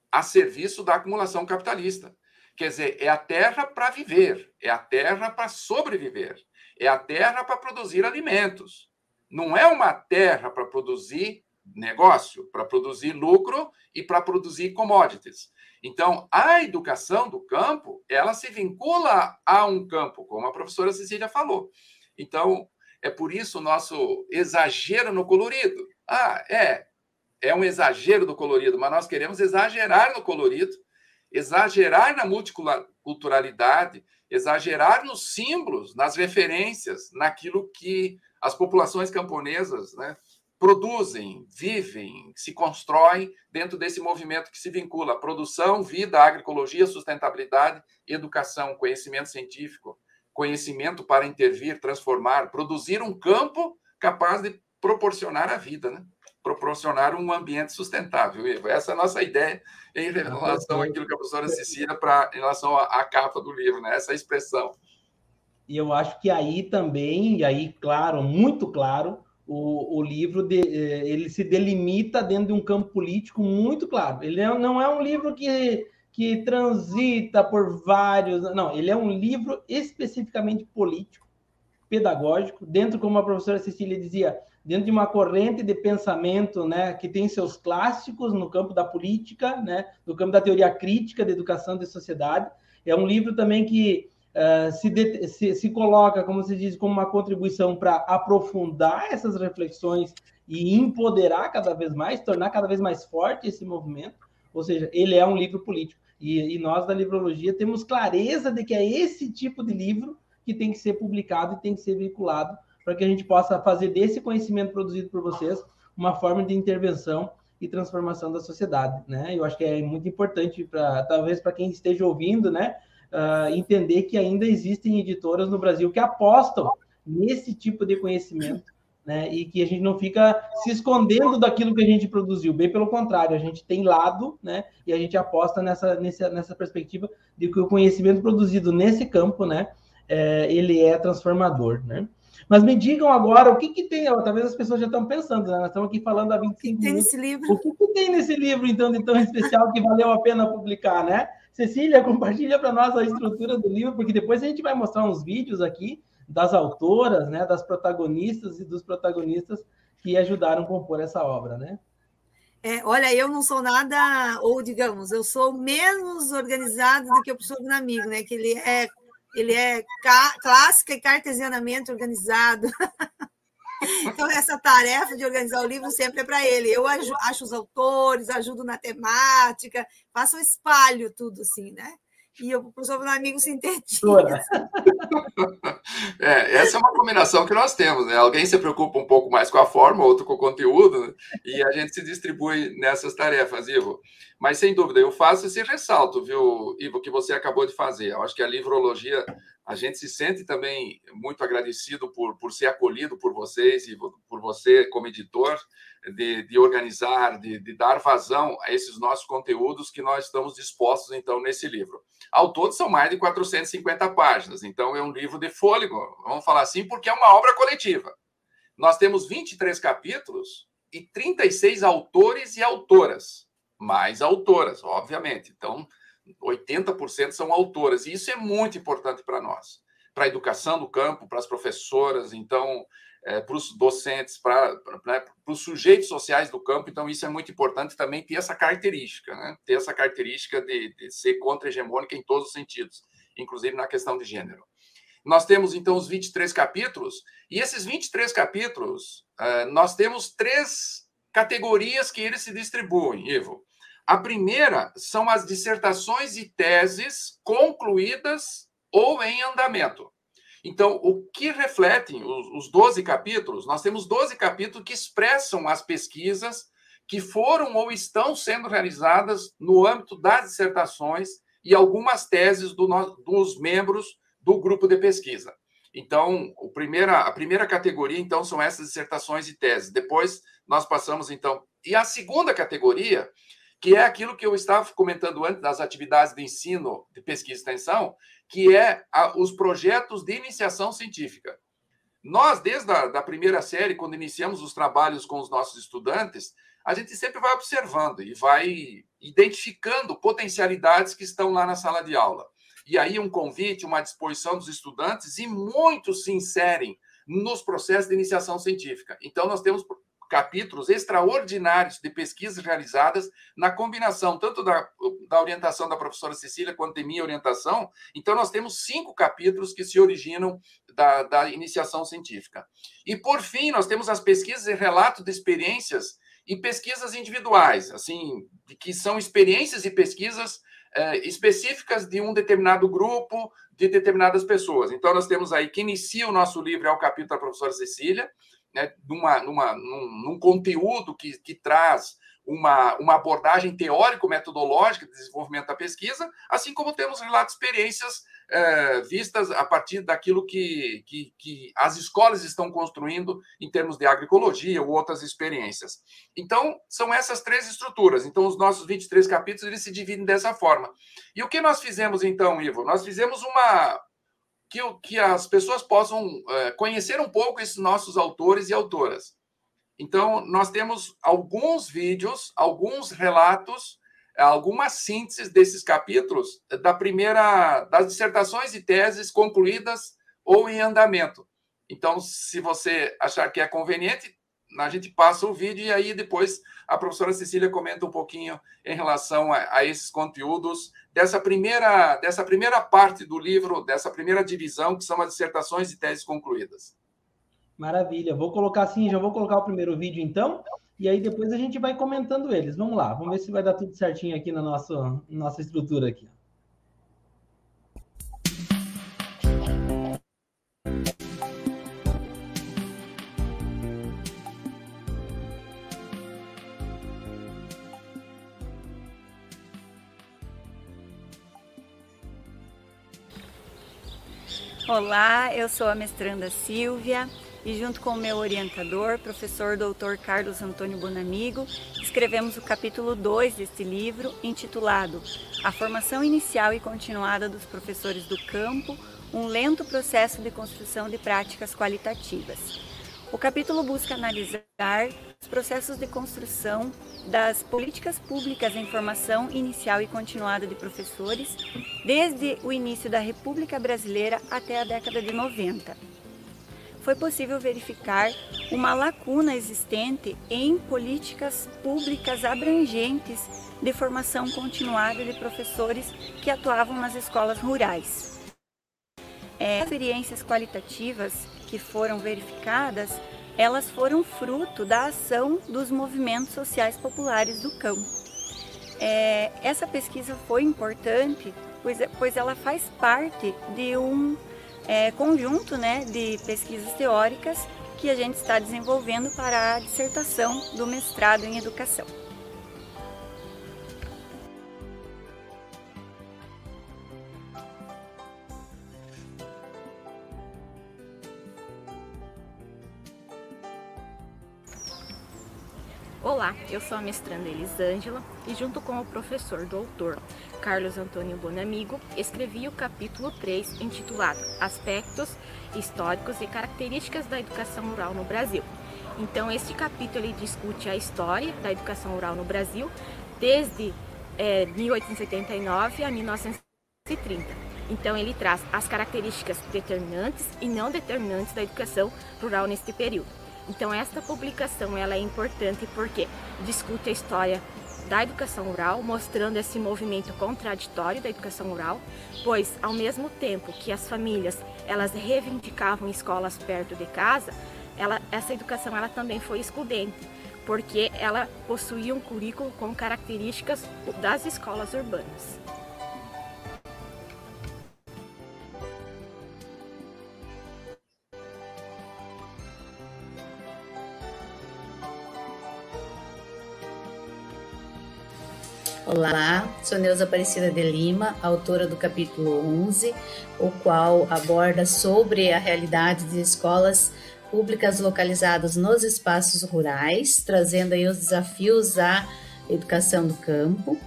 a serviço da acumulação capitalista. Quer dizer, é a terra para viver, é a terra para sobreviver, é a terra para produzir alimentos. Não é uma terra para produzir negócio, para produzir lucro e para produzir commodities. Então, a educação do campo, ela se vincula a um campo, como a professora Cecília falou. Então, é por isso o nosso exagero no colorido. Ah, é, é um exagero do colorido, mas nós queremos exagerar no colorido exagerar na multiculturalidade, exagerar nos símbolos, nas referências, naquilo que as populações camponesas né, produzem, vivem, se constroem dentro desse movimento que se vincula à produção, vida, agroecologia, sustentabilidade, educação, conhecimento científico, conhecimento para intervir, transformar, produzir um campo capaz de proporcionar a vida, né? proporcionar um ambiente sustentável. Essa é a nossa ideia em relação àquilo que a professora Cecília, para, em relação à, à capa do livro, né? essa expressão. E eu acho que aí também, e aí, claro, muito claro, o, o livro de, eh, ele se delimita dentro de um campo político muito claro. Ele não é um livro que, que transita por vários. Não, ele é um livro especificamente político, pedagógico, dentro, como a professora Cecília dizia, dentro de uma corrente de pensamento né, que tem seus clássicos no campo da política, né, no campo da teoria crítica da educação de sociedade. É um livro também que uh, se, de, se, se, coloca, como se diz, como uma contribuição para aprofundar essas reflexões e empoderar cada vez mais, tornar cada vez mais forte esse movimento. Ou seja, ele é um livro político. E, e nós da livrologia temos clareza de que é esse tipo de livro que tem que ser publicado e tem que ser vinculado para que a gente possa fazer desse conhecimento produzido por vocês uma forma de intervenção e transformação da sociedade, né? Eu acho que é muito importante para talvez para quem esteja ouvindo, né, uh, entender que ainda existem editoras no Brasil que apostam nesse tipo de conhecimento, né? E que a gente não fica se escondendo daquilo que a gente produziu, bem pelo contrário, a gente tem lado, né? E a gente aposta nessa nessa, nessa perspectiva de que o conhecimento produzido nesse campo, né, é, ele é transformador, né? Mas me digam agora o que, que tem. Talvez as pessoas já estão pensando, né? Nós estamos aqui falando há 25 tem minutos. Nesse livro? O que, que tem nesse livro, então, de tão especial que valeu a pena publicar, né? Cecília, compartilha para nós a estrutura do livro, porque depois a gente vai mostrar uns vídeos aqui das autoras, né, das protagonistas e dos protagonistas que ajudaram a compor essa obra, né? É, olha, eu não sou nada, ou digamos, eu sou menos organizado do que o professor Amigo, né? Que ele é ele é clássica e cartesianamente organizado. Então, essa tarefa de organizar o livro sempre é para ele. Eu acho os autores, ajudo na temática, faço espalho tudo assim, né? E o professor amigo sintetiza. É, essa é uma combinação que nós temos, né? Alguém se preocupa um pouco mais com a forma, outro com o conteúdo, né? e a gente se distribui nessas tarefas, Ivo. Mas, sem dúvida, eu faço esse ressalto, viu, Ivo, que você acabou de fazer. Eu acho que a livrologia, a gente se sente também muito agradecido por, por ser acolhido por vocês e por você como editor, de, de organizar, de, de, dar vazão a esses nossos conteúdos que nós estamos dispostos, então, nesse livro. Ao todo, são mais de 450 páginas, então é um livro de fôlego, vamos falar assim, porque é uma obra coletiva. Nós temos 23 capítulos e 36 autores e autoras, mais autoras, obviamente. Então, 80% são autoras, e isso é muito importante para nós, para a educação do campo, para as professoras. Então, é, para os docentes, para, né, para os sujeitos sociais do campo. Então, isso é muito importante também ter essa característica, né? ter essa característica de, de ser contra-hegemônica em todos os sentidos, inclusive na questão de gênero. Nós temos, então, os 23 capítulos, e esses 23 capítulos, é, nós temos três categorias que eles se distribuem, Ivo. A primeira são as dissertações e teses concluídas ou em andamento. Então, o que refletem os, os 12 capítulos? Nós temos 12 capítulos que expressam as pesquisas que foram ou estão sendo realizadas no âmbito das dissertações e algumas teses do, dos membros do grupo de pesquisa. Então, primeira, a primeira categoria, então, são essas dissertações e teses. Depois, nós passamos, então... E a segunda categoria, que é aquilo que eu estava comentando antes das atividades de ensino, de pesquisa e extensão, que é a, os projetos de iniciação científica. Nós, desde a da primeira série, quando iniciamos os trabalhos com os nossos estudantes, a gente sempre vai observando e vai identificando potencialidades que estão lá na sala de aula. E aí um convite, uma disposição dos estudantes, e muitos se inserem nos processos de iniciação científica. Então, nós temos capítulos extraordinários de pesquisas realizadas na combinação tanto da, da orientação da professora Cecília quanto de minha orientação. Então, nós temos cinco capítulos que se originam da, da iniciação científica. E, por fim, nós temos as pesquisas e relatos de experiências e pesquisas individuais, assim, que são experiências e pesquisas é, específicas de um determinado grupo, de determinadas pessoas. Então, nós temos aí que inicia o nosso livro, é o capítulo da professora Cecília, né, numa, numa, num, num conteúdo que, que traz uma, uma abordagem teórico-metodológica de desenvolvimento da pesquisa, assim como temos relatos de experiências é, vistas a partir daquilo que, que, que, as escolas estão construindo em termos de agroecologia ou outras experiências. Então, são essas três estruturas. Então, os nossos 23 capítulos eles se dividem dessa forma. E o que nós fizemos, então, Ivo? Nós fizemos uma. Que, que as pessoas possam é, conhecer um pouco esses nossos autores e autoras. Então, nós temos alguns vídeos, alguns relatos algumas sínteses desses capítulos da primeira das dissertações e teses concluídas ou em andamento. Então, se você achar que é conveniente, a gente passa o vídeo e aí depois a professora Cecília comenta um pouquinho em relação a, a esses conteúdos dessa primeira dessa primeira parte do livro, dessa primeira divisão que são as dissertações e teses concluídas. Maravilha. Vou colocar assim, já vou colocar o primeiro vídeo então e aí depois a gente vai comentando eles. Vamos lá, vamos ver se vai dar tudo certinho aqui na nossa, nossa estrutura aqui. Olá, eu sou a mestranda Silvia, e junto com o meu orientador, professor Dr. Carlos Antônio Bonamigo, escrevemos o capítulo 2 deste livro, intitulado A Formação Inicial e Continuada dos Professores do Campo, um lento processo de construção de práticas qualitativas. O capítulo busca analisar os processos de construção das políticas públicas em formação inicial e continuada de professores, desde o início da República Brasileira até a década de 90 foi possível verificar uma lacuna existente em políticas públicas abrangentes de formação continuada de professores que atuavam nas escolas rurais. É, experiências qualitativas que foram verificadas, elas foram fruto da ação dos movimentos sociais populares do campo. É, essa pesquisa foi importante, pois, pois ela faz parte de um é, conjunto né, de pesquisas teóricas que a gente está desenvolvendo para a dissertação do mestrado em educação. Olá, eu sou a mestranda Elisângela e junto com o professor doutor Carlos Antônio Bonamigo, escrevi o capítulo 3 intitulado Aspectos históricos e características da educação rural no Brasil. Então, este capítulo ele discute a história da educação rural no Brasil desde é, 1879 a 1930. Então, ele traz as características determinantes e não determinantes da educação rural neste período. Então esta publicação ela é importante porque discute a história da educação rural, mostrando esse movimento contraditório da educação rural, pois ao mesmo tempo que as famílias elas reivindicavam escolas perto de casa, ela, essa educação ela também foi excludente, porque ela possuía um currículo com características das escolas urbanas. Olá, sou Neuza Aparecida de Lima, autora do capítulo 11, o qual aborda sobre a realidade de escolas públicas localizadas nos espaços rurais, trazendo aí os desafios à educação do campo.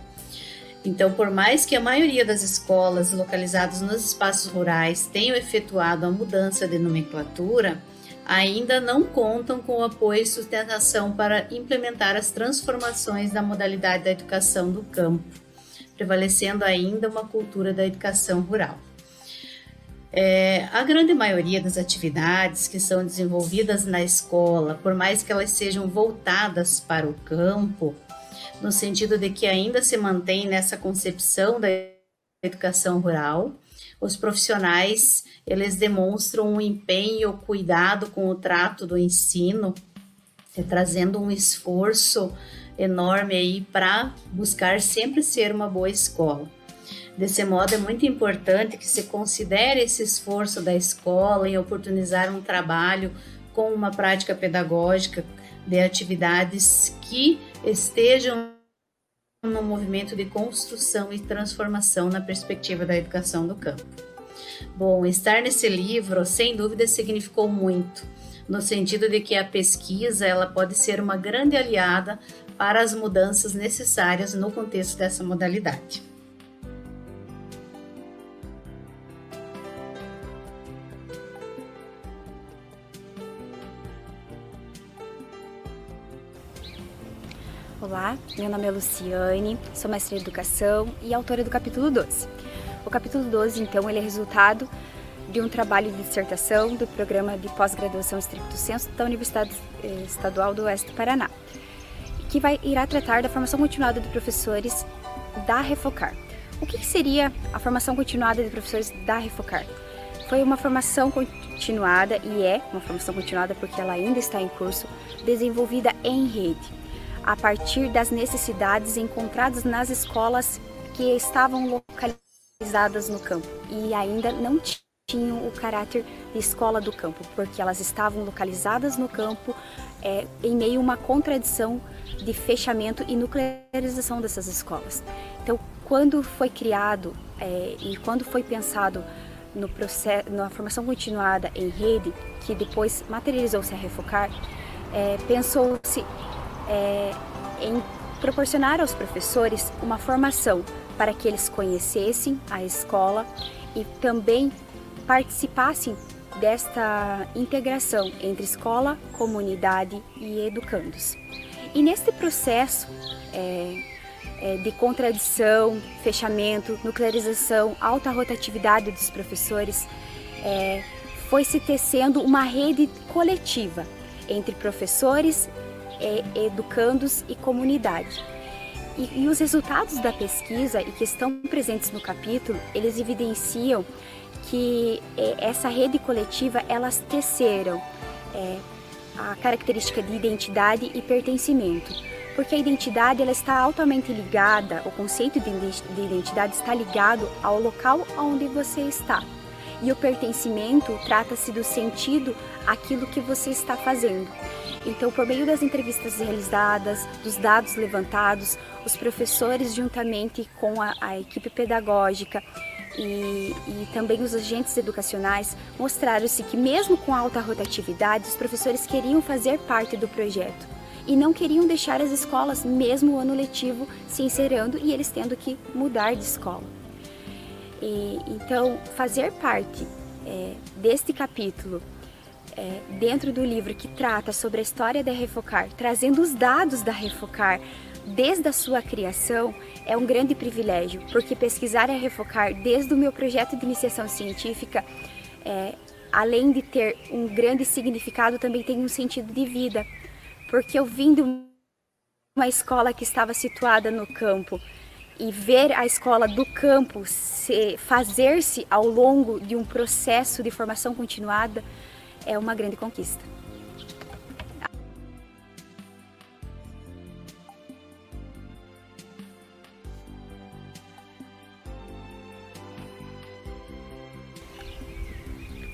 Então, por mais que a maioria das escolas localizadas nos espaços rurais tenham efetuado a mudança de nomenclatura, ainda não contam com o apoio e sustentação para implementar as transformações da modalidade da educação do campo, prevalecendo ainda uma cultura da educação rural. É, a grande maioria das atividades que são desenvolvidas na escola, por mais que elas sejam voltadas para o campo, no sentido de que ainda se mantém nessa concepção da educação rural, os profissionais eles demonstram um empenho, cuidado com o trato do ensino, é, trazendo um esforço enorme aí para buscar sempre ser uma boa escola. Desse modo, é muito importante que se considere esse esforço da escola em oportunizar um trabalho com uma prática pedagógica de atividades que estejam no movimento de construção e transformação na perspectiva da educação do campo. Bom, estar nesse livro, sem dúvida, significou muito, no sentido de que a pesquisa ela pode ser uma grande aliada para as mudanças necessárias no contexto dessa modalidade. Olá, meu nome é Luciane, sou mestre em educação e autora do capítulo 12. O capítulo 12, então, ele é resultado de um trabalho de dissertação do programa de pós-graduação estricto senso da Universidade eh, Estadual do Oeste do Paraná, que vai irá tratar da formação continuada de professores da Refocar. O que seria a formação continuada de professores da Refocar? Foi uma formação continuada e é uma formação continuada porque ela ainda está em curso, desenvolvida em rede a partir das necessidades encontradas nas escolas que estavam localizadas no campo e ainda não tinham o caráter de escola do campo, porque elas estavam localizadas no campo é, em meio a uma contradição de fechamento e nuclearização dessas escolas. Então, quando foi criado é, e quando foi pensado no processo, na formação continuada em rede, que depois materializou-se a refocar, é, pensou-se é, em proporcionar aos professores uma formação para que eles conhecessem a escola e também participassem desta integração entre escola, comunidade e educandos. E neste processo é, é, de contradição, fechamento, nuclearização, alta rotatividade dos professores, é, foi se tecendo uma rede coletiva entre professores é, educandos e comunidade. E, e, os resultados da pesquisa e que estão presentes no capítulo, eles evidenciam que é, essa rede coletiva elas teceram é, a característica de identidade e pertencimento, porque a identidade ela está altamente ligada, o conceito de identidade está ligado ao local onde você está. E o pertencimento trata-se do sentido aquilo que você está fazendo. Então, por meio das entrevistas realizadas, dos dados levantados, os professores, juntamente com a, a equipe pedagógica e, e, também os agentes educacionais, mostraram-se que, mesmo com alta rotatividade, os professores queriam fazer parte do projeto e não queriam deixar as escolas, mesmo o ano letivo, se encerrando e eles tendo que mudar de escola. E, então, fazer parte é, deste capítulo é, dentro do livro que trata sobre a história da Refocar, trazendo os dados da Refocar desde a sua criação, é um grande privilégio, porque pesquisar a Refocar desde o meu projeto de iniciação científica, é, além de ter um grande significado, também tem um sentido de vida, porque eu vim de uma escola que estava situada no campo e ver a escola do campo fazer-se ao longo de um processo de formação continuada é uma grande conquista.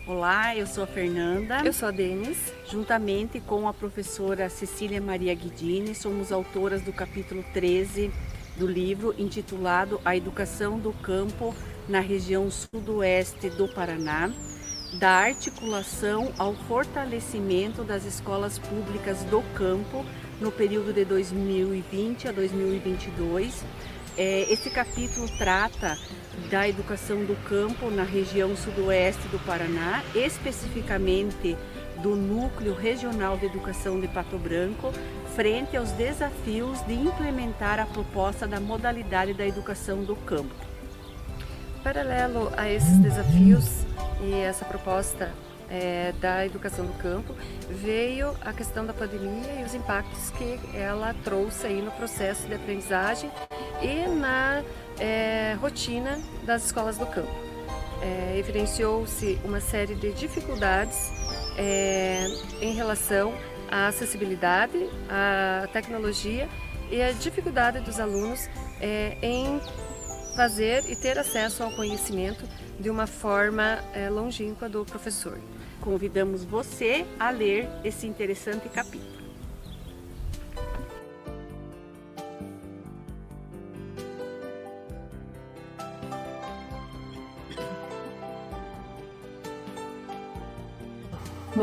Olá, eu sou a Fernanda. Eu sou a Denis. Juntamente com a professora Cecília Maria Guidini, somos autoras do capítulo 13 do livro intitulado A Educação do Campo na região sudoeste do Paraná, da articulação ao fortalecimento das escolas públicas do campo no período de 2020 a 2022. É, esse capítulo trata da educação do campo na região sudoeste do Paraná, especificamente do Núcleo Regional de Educação de Pato Branco, frente aos desafios de implementar a proposta da modalidade da educação do campo. Paralelo a esses desafios, e essa proposta é, da educação do campo veio a questão da pandemia e os impactos que ela trouxe aí no processo de aprendizagem e na é, rotina das escolas do campo. É, Evidenciou-se uma série de dificuldades é, em relação à acessibilidade, à tecnologia e a dificuldade dos alunos é, em fazer e ter acesso ao conhecimento de uma forma é, longínqua do professor. Convidamos você a ler esse interessante capítulo.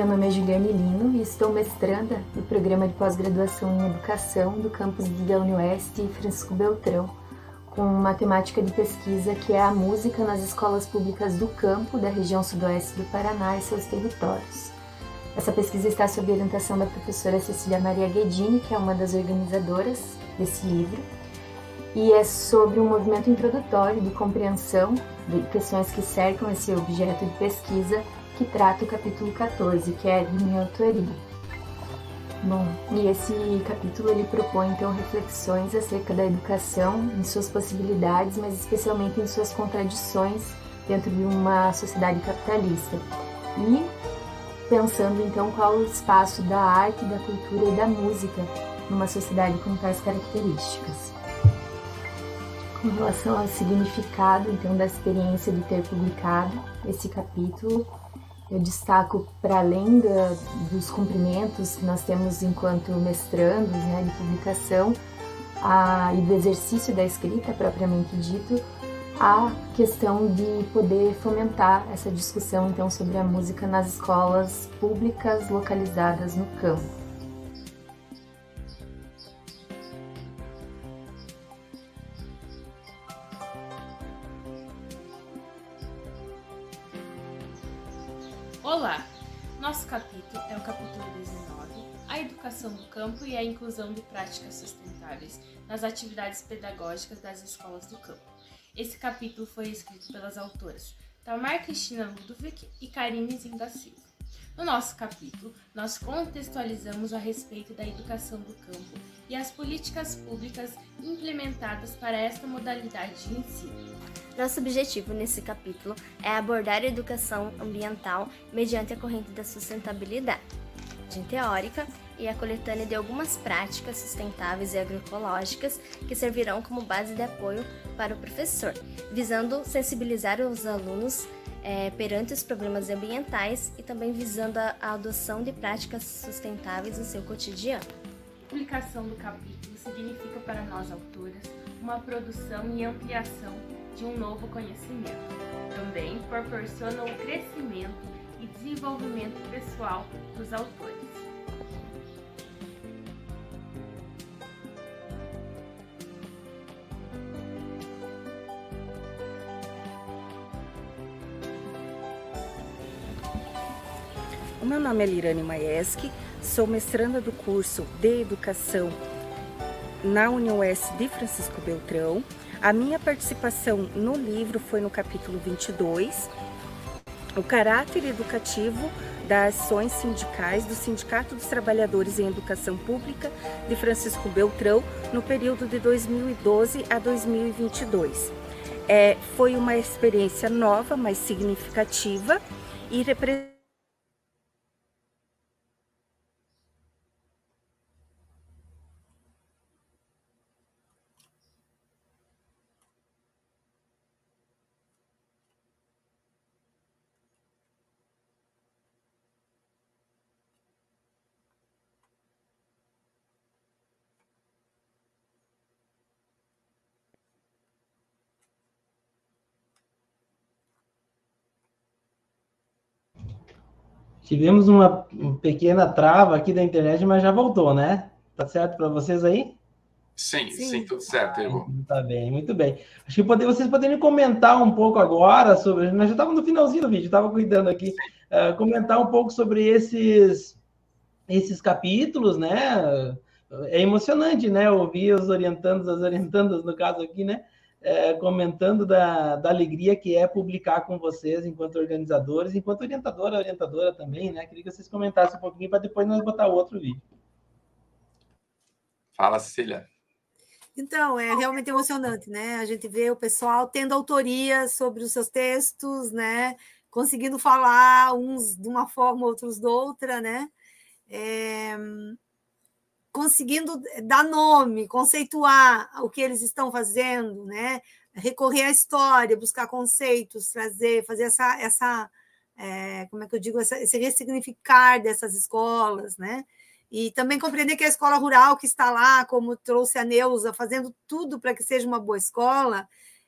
Meu nome é Juliane Lino e estou mestranda do programa de pós-graduação em Educação do campus da Unioeste Francisco Beltrão, com uma temática de pesquisa que é a música nas escolas públicas do campo da região sudoeste do Paraná e seus territórios. Essa pesquisa está sob orientação da professora Cecília Maria Guedini, que é uma das organizadoras desse livro, e é sobre um movimento introdutório de compreensão de questões que cercam esse objeto de pesquisa que trata o capítulo 14, que é de minha autoria. Bom, e esse capítulo ele propõe então reflexões acerca da educação, em suas possibilidades, mas especialmente em suas contradições dentro de uma sociedade capitalista. E pensando então qual o espaço da arte, da cultura e da música numa sociedade com tais características. Com relação ao significado então da experiência de ter publicado esse capítulo, eu destaco, para além da, dos cumprimentos que nós temos enquanto mestrandos né, de publicação a, e do exercício da escrita propriamente dito, a questão de poder fomentar essa discussão então sobre a música nas escolas públicas localizadas no campo. Olá! Nosso capítulo é o capítulo 19, a educação do campo e a inclusão de práticas sustentáveis nas atividades pedagógicas das escolas do campo. Esse capítulo foi escrito pelas autoras Tamar Cristina Ludovic e Karine Zinda Silva. No nosso capítulo, nós contextualizamos a respeito da educação do campo e as políticas públicas implementadas para esta modalidade de ensino. Nosso objetivo nesse capítulo é abordar a educação ambiental mediante a corrente da sustentabilidade, teórica e a coletânea de algumas práticas sustentáveis e agroecológicas que servirão como base de apoio para o professor, visando sensibilizar os alunos é, perante os problemas ambientais e também visando a, a adoção de práticas sustentáveis no seu cotidiano. A publicação do capítulo significa para nós autoras uma produção e ampliação de um novo conhecimento. Também proporciona o crescimento e desenvolvimento pessoal dos autores. O meu nome é Lirane Maeski, sou mestranda do curso de Educação na Unioeste de Francisco Beltrão a minha participação no livro foi no capítulo 22, o caráter educativo das ações sindicais do Sindicato dos Trabalhadores em Educação Pública de Francisco Beltrão no período de 2012 a 2022. É, foi uma experiência nova, mas significativa e representa Tivemos uma pequena trava aqui da internet, mas já voltou, né? Tá certo para vocês aí? Sim, sim, sim, tudo certo, irmão. Tá bem, muito bem. Acho que poder, vocês poderiam comentar um pouco agora sobre. Nós já estávamos no finalzinho do vídeo, estava cuidando aqui. Uh, comentar um pouco sobre esses, esses capítulos, né? É emocionante, né? Ouvir os orientandos, as orientandas, no caso aqui, né? É, comentando da, da alegria que é publicar com vocês enquanto organizadores, enquanto orientadora, orientadora também, né? Queria que vocês comentassem um pouquinho para depois nós botar outro vídeo. Fala, Cecília. Então, é realmente emocionante, né? A gente vê o pessoal tendo autoria sobre os seus textos, né? Conseguindo falar uns de uma forma, outros de outra, né? É, conseguindo dar nome, conceituar o que eles estão fazendo, né? recorrer à história, buscar conceitos, trazer, fazer essa, essa é, como é que eu digo, essa, esse ressignificar dessas escolas, né? E também compreender que a escola rural que está lá, como trouxe a Neuza, fazendo tudo para que seja uma boa escola,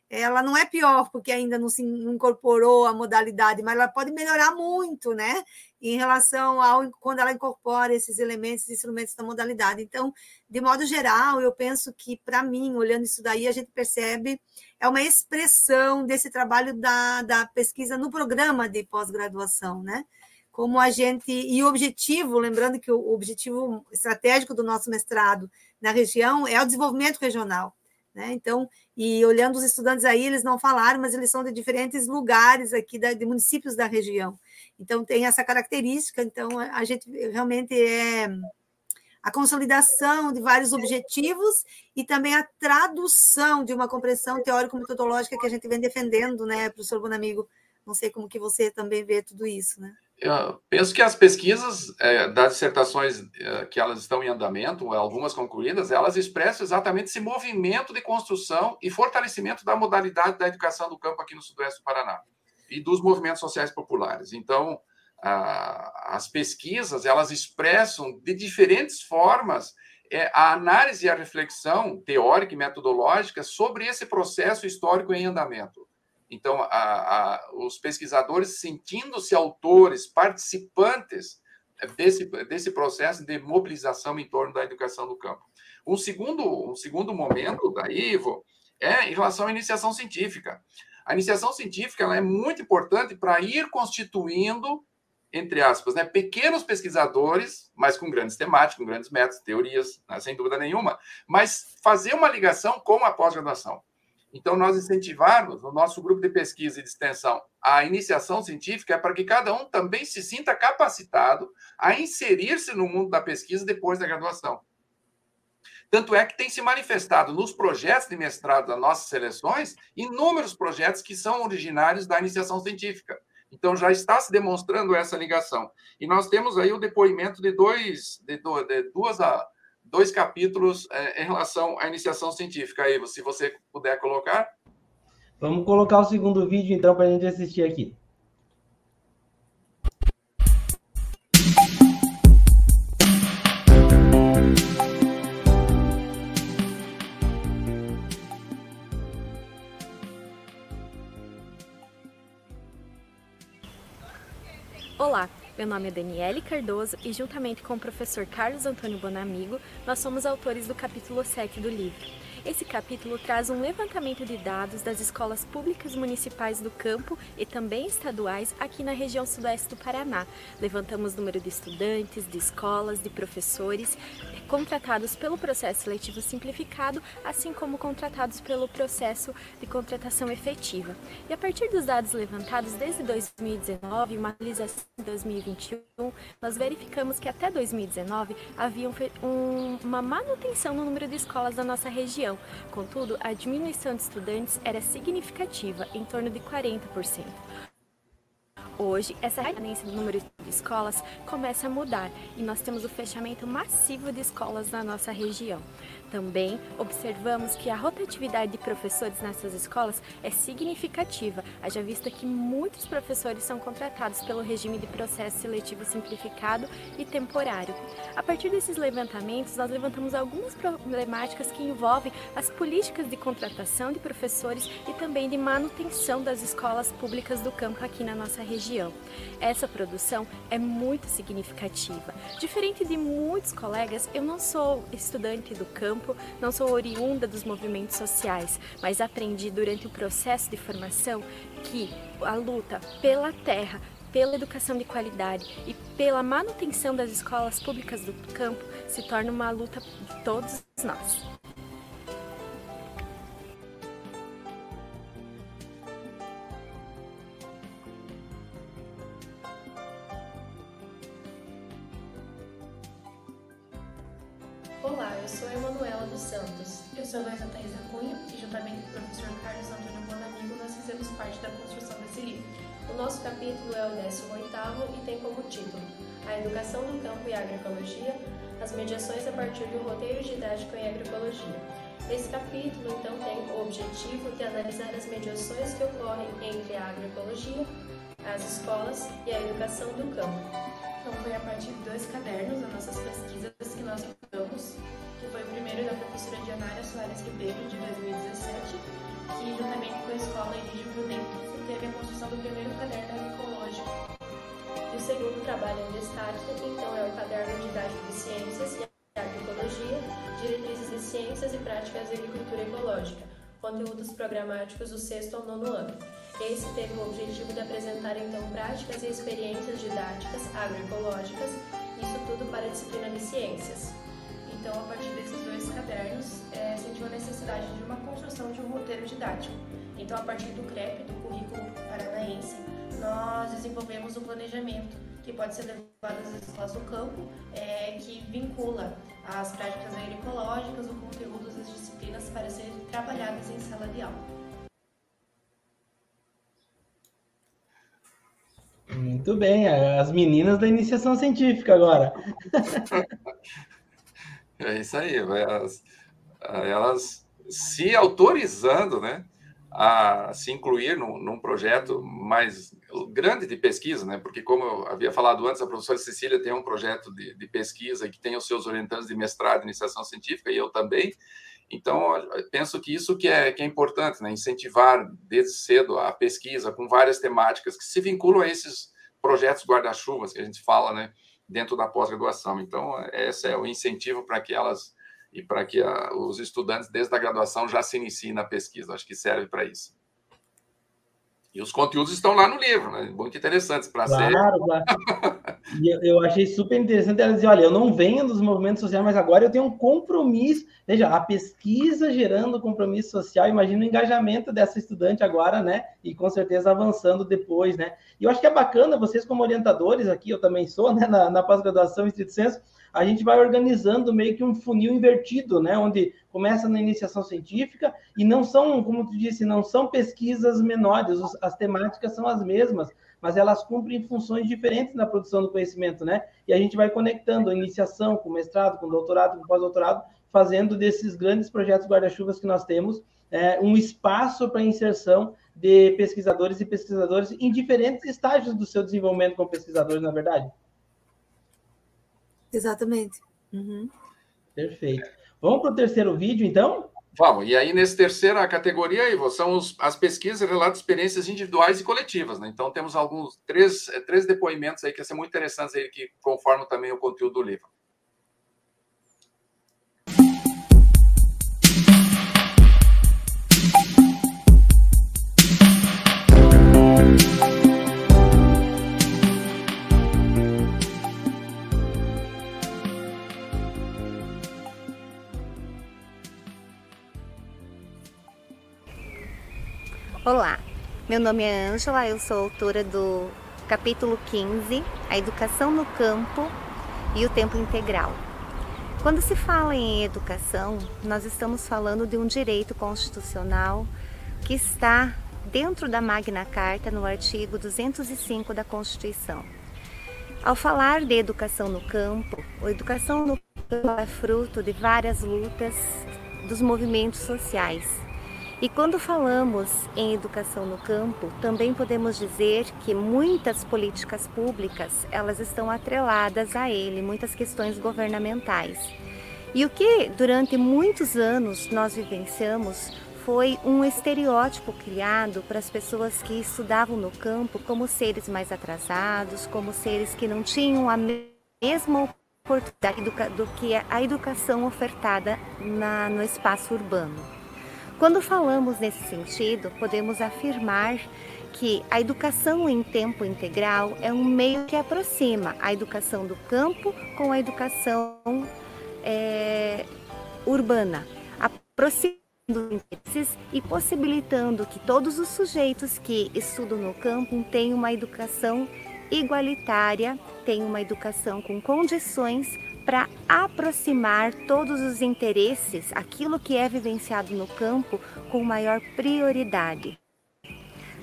ela não é pior porque ainda não se incorporou a modalidade, mas ela pode melhorar muito, né? Em relação ao quando ela incorpora esses elementos, instrumentos da modalidade. Então, de modo geral, eu penso que, para mim, olhando isso daí, a gente percebe é uma expressão desse trabalho da, da pesquisa no programa de pós-graduação, né? Como a gente. E o objetivo, lembrando que o objetivo estratégico do nosso mestrado na região é o desenvolvimento regional. Né? Então, e olhando os estudantes aí, eles não falaram, mas eles são de diferentes lugares aqui, da, de municípios da região. Então, tem essa característica. Então, a gente realmente é a consolidação de vários objetivos e também a tradução de uma compreensão teórico-metodológica que a gente vem defendendo, né, professor Bonamigo? Não sei como que você também vê tudo isso, né? Eu penso que as pesquisas é, das dissertações é, que elas estão em andamento, algumas concluídas, elas expressam exatamente esse movimento de construção e fortalecimento da modalidade da educação do campo aqui no sudoeste do Paraná e dos movimentos sociais populares. Então, a, as pesquisas elas expressam de diferentes formas é, a análise e a reflexão teórica e metodológica sobre esse processo histórico em andamento. Então, a, a, os pesquisadores sentindo-se autores, participantes desse, desse processo de mobilização em torno da educação do campo. Um segundo, um segundo momento da Ivo é em relação à iniciação científica. A iniciação científica ela é muito importante para ir constituindo, entre aspas, né, pequenos pesquisadores, mas com grandes temáticas, com grandes métodos, teorias, né, sem dúvida nenhuma, mas fazer uma ligação com a pós-graduação. Então, nós incentivarmos o nosso grupo de pesquisa e de extensão a iniciação científica é para que cada um também se sinta capacitado a inserir-se no mundo da pesquisa depois da graduação. Tanto é que tem se manifestado nos projetos de mestrado das nossas seleções inúmeros projetos que são originários da iniciação científica. Então, já está se demonstrando essa ligação. E nós temos aí o depoimento de, dois, de, duas dois capítulos é, em relação à iniciação científica. Aí, se você puder colocar. Vamos colocar o segundo vídeo, então, para a gente assistir aqui. Olá, meu nome é Daniele Cardoso e, juntamente com o professor Carlos Antônio Bonamigo, nós somos autores do capítulo 7 do livro. Esse capítulo traz um levantamento de dados das escolas públicas municipais do campo e também estaduais aqui na região sudoeste do Paraná. Levantamos número de estudantes, de escolas, de professores contratados pelo processo seletivo simplificado, assim como contratados pelo processo de contratação efetiva. E a partir dos dados levantados desde 2019 e uma atualização em 2021, nós verificamos que até 2019 havia um, uma manutenção no número de escolas da nossa região Contudo, a diminuição de estudantes era significativa, em torno de 40%. Hoje, essa referência do número de escolas começa a mudar e nós temos o fechamento massivo de escolas na nossa região. Também observamos que a rotatividade de professores nessas escolas é significativa, haja vista que muitos professores são contratados pelo regime de processo seletivo simplificado e temporário. A partir desses levantamentos, nós levantamos algumas problemáticas que envolvem as políticas de contratação de professores e também de manutenção das escolas públicas do campo aqui na nossa região. Essa produção é muito significativa. Diferente de muitos colegas, eu não sou estudante do campo, tempo não sou oriunda dos movimentos sociais, mas aprendi durante o processo de formação que a luta pela terra, pela educação de qualidade e pela manutenção das escolas públicas do campo se torna uma luta de todos nós. Capítulo é o 18º e tem como título A Educação do Campo e a Agroecologia, as mediações a partir do roteiro didático em agroecologia. Esse capítulo, então, tem o objetivo de analisar as mediações que ocorrem entre a agroecologia, as escolas e a educação do campo. Então, foi a partir de dois cadernos das nossas pesquisas que nós publicamos, que foi o primeiro da professora Dianara Soares Ribeiro, de 2017, que, juntamente com a escola Eligio Prudente, teve a construção do primeiro caderno agroecológico. E o segundo trabalho em destaque, então, é o caderno didático de ciências e agroecologia, diretrizes de ciências e práticas de agricultura ecológica, conteúdos programáticos do sexto ao nono ano. Esse teve o objetivo de apresentar então práticas e experiências didáticas agroecológicas, isso tudo para a disciplina de ciências. Então, a partir desses dois cadernos, é, sentiu a necessidade de uma construção de um roteiro didático. Então, a partir do CREP, do Currículo Paranaense, nós desenvolvemos um planejamento que pode ser levado às escolas do campo, é, que vincula as práticas agroecológicas, o conteúdo das disciplinas para serem trabalhadas em sala de aula. Muito bem, as meninas da iniciação científica agora. É isso aí, elas, elas se autorizando, né, a se incluir num, num, projeto mais grande de pesquisa, né? Porque como eu havia falado antes, a professora Cecília tem um projeto de, de pesquisa que tem os seus orientantes de mestrado em iniciação científica e eu também. Então, penso que isso que é, que é importante, né? incentivar desde cedo a pesquisa com várias temáticas que se vinculam a esses projetos guarda-chuvas que a gente fala né? dentro da pós-graduação. Então, esse é o incentivo para que elas e para que a, os estudantes desde a graduação já se iniciem na pesquisa. Acho que serve para isso. E os conteúdos estão lá no livro, né? Muito interessantes para claro, ser. Claro. e eu, eu, achei super interessante ela dizer: olha, eu não venho dos movimentos sociais, mas agora eu tenho um compromisso. Veja, a pesquisa gerando compromisso social, imagina o engajamento dessa estudante agora, né? E com certeza avançando depois, né? E eu acho que é bacana, vocês, como orientadores aqui, eu também sou, né? Na, na pós-graduação em Estrito Senso, a gente vai organizando meio que um funil invertido, né? Onde começa na iniciação científica e não são, como tu disse, não são pesquisas menores, as temáticas são as mesmas, mas elas cumprem funções diferentes na produção do conhecimento, né? E a gente vai conectando a iniciação com mestrado, com doutorado, com pós-doutorado, fazendo desses grandes projetos guarda-chuvas que nós temos é, um espaço para inserção de pesquisadores e pesquisadores em diferentes estágios do seu desenvolvimento como pesquisadores, na é verdade. Exatamente. Uhum. Perfeito. Vamos para o terceiro vídeo, então? Vamos. E aí, nessa terceira categoria, Ivo, são os, as pesquisas relatam experiências individuais e coletivas. Né? Então, temos alguns, três, três depoimentos aí que são muito interessantes aí, que conformam também o conteúdo do livro. Olá, meu nome é Ângela, eu sou autora do capítulo 15, A Educação no Campo e o Tempo Integral. Quando se fala em educação, nós estamos falando de um direito constitucional que está dentro da Magna Carta, no artigo 205 da Constituição. Ao falar de educação no campo, a educação no campo é fruto de várias lutas dos movimentos sociais e quando falamos em educação no campo, também podemos dizer que muitas políticas públicas, elas estão atreladas a ele, muitas questões governamentais. E o que durante muitos anos nós vivenciamos foi um estereótipo criado para as pessoas que estudavam no campo como seres mais atrasados, como seres que não tinham a mesma oportunidade do que a educação ofertada na, no espaço urbano. Quando falamos nesse sentido, podemos afirmar que a educação em tempo integral é um meio que aproxima a educação do campo com a educação é, urbana, aproximando interesses e possibilitando que todos os sujeitos que estudam no campo tenham uma educação igualitária, tenham uma educação com condições para aproximar todos os interesses, aquilo que é vivenciado no campo, com maior prioridade.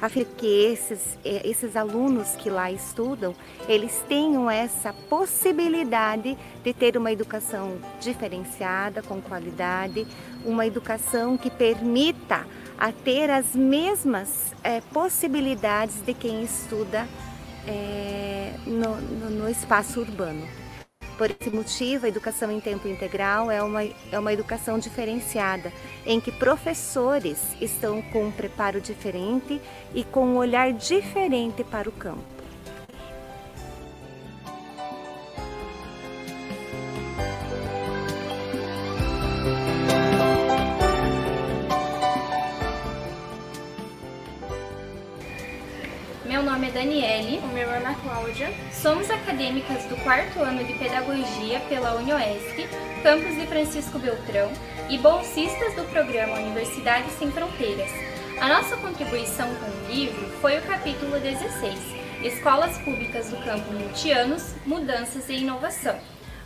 a fim que esses, eh, esses alunos que lá estudam, eles tenham essa possibilidade de ter uma educação diferenciada, com qualidade, uma educação que permita a ter as mesmas é, possibilidades de quem estuda é, no, no, no espaço urbano. Por esse motivo, a educação em tempo integral é uma, é uma educação diferenciada, em que professores estão com um preparo diferente e com um olhar diferente para o campo. Meu nome é Daniele. O meu é Ana Cláudia. Somos acadêmicas do quarto ano de Pedagogia pela UniOeste, campus de Francisco Beltrão e bolsistas do programa Universidade Sem Fronteiras. A nossa contribuição com o livro foi o capítulo 16, Escolas Públicas do Campo Multianos, Mudanças e Inovação.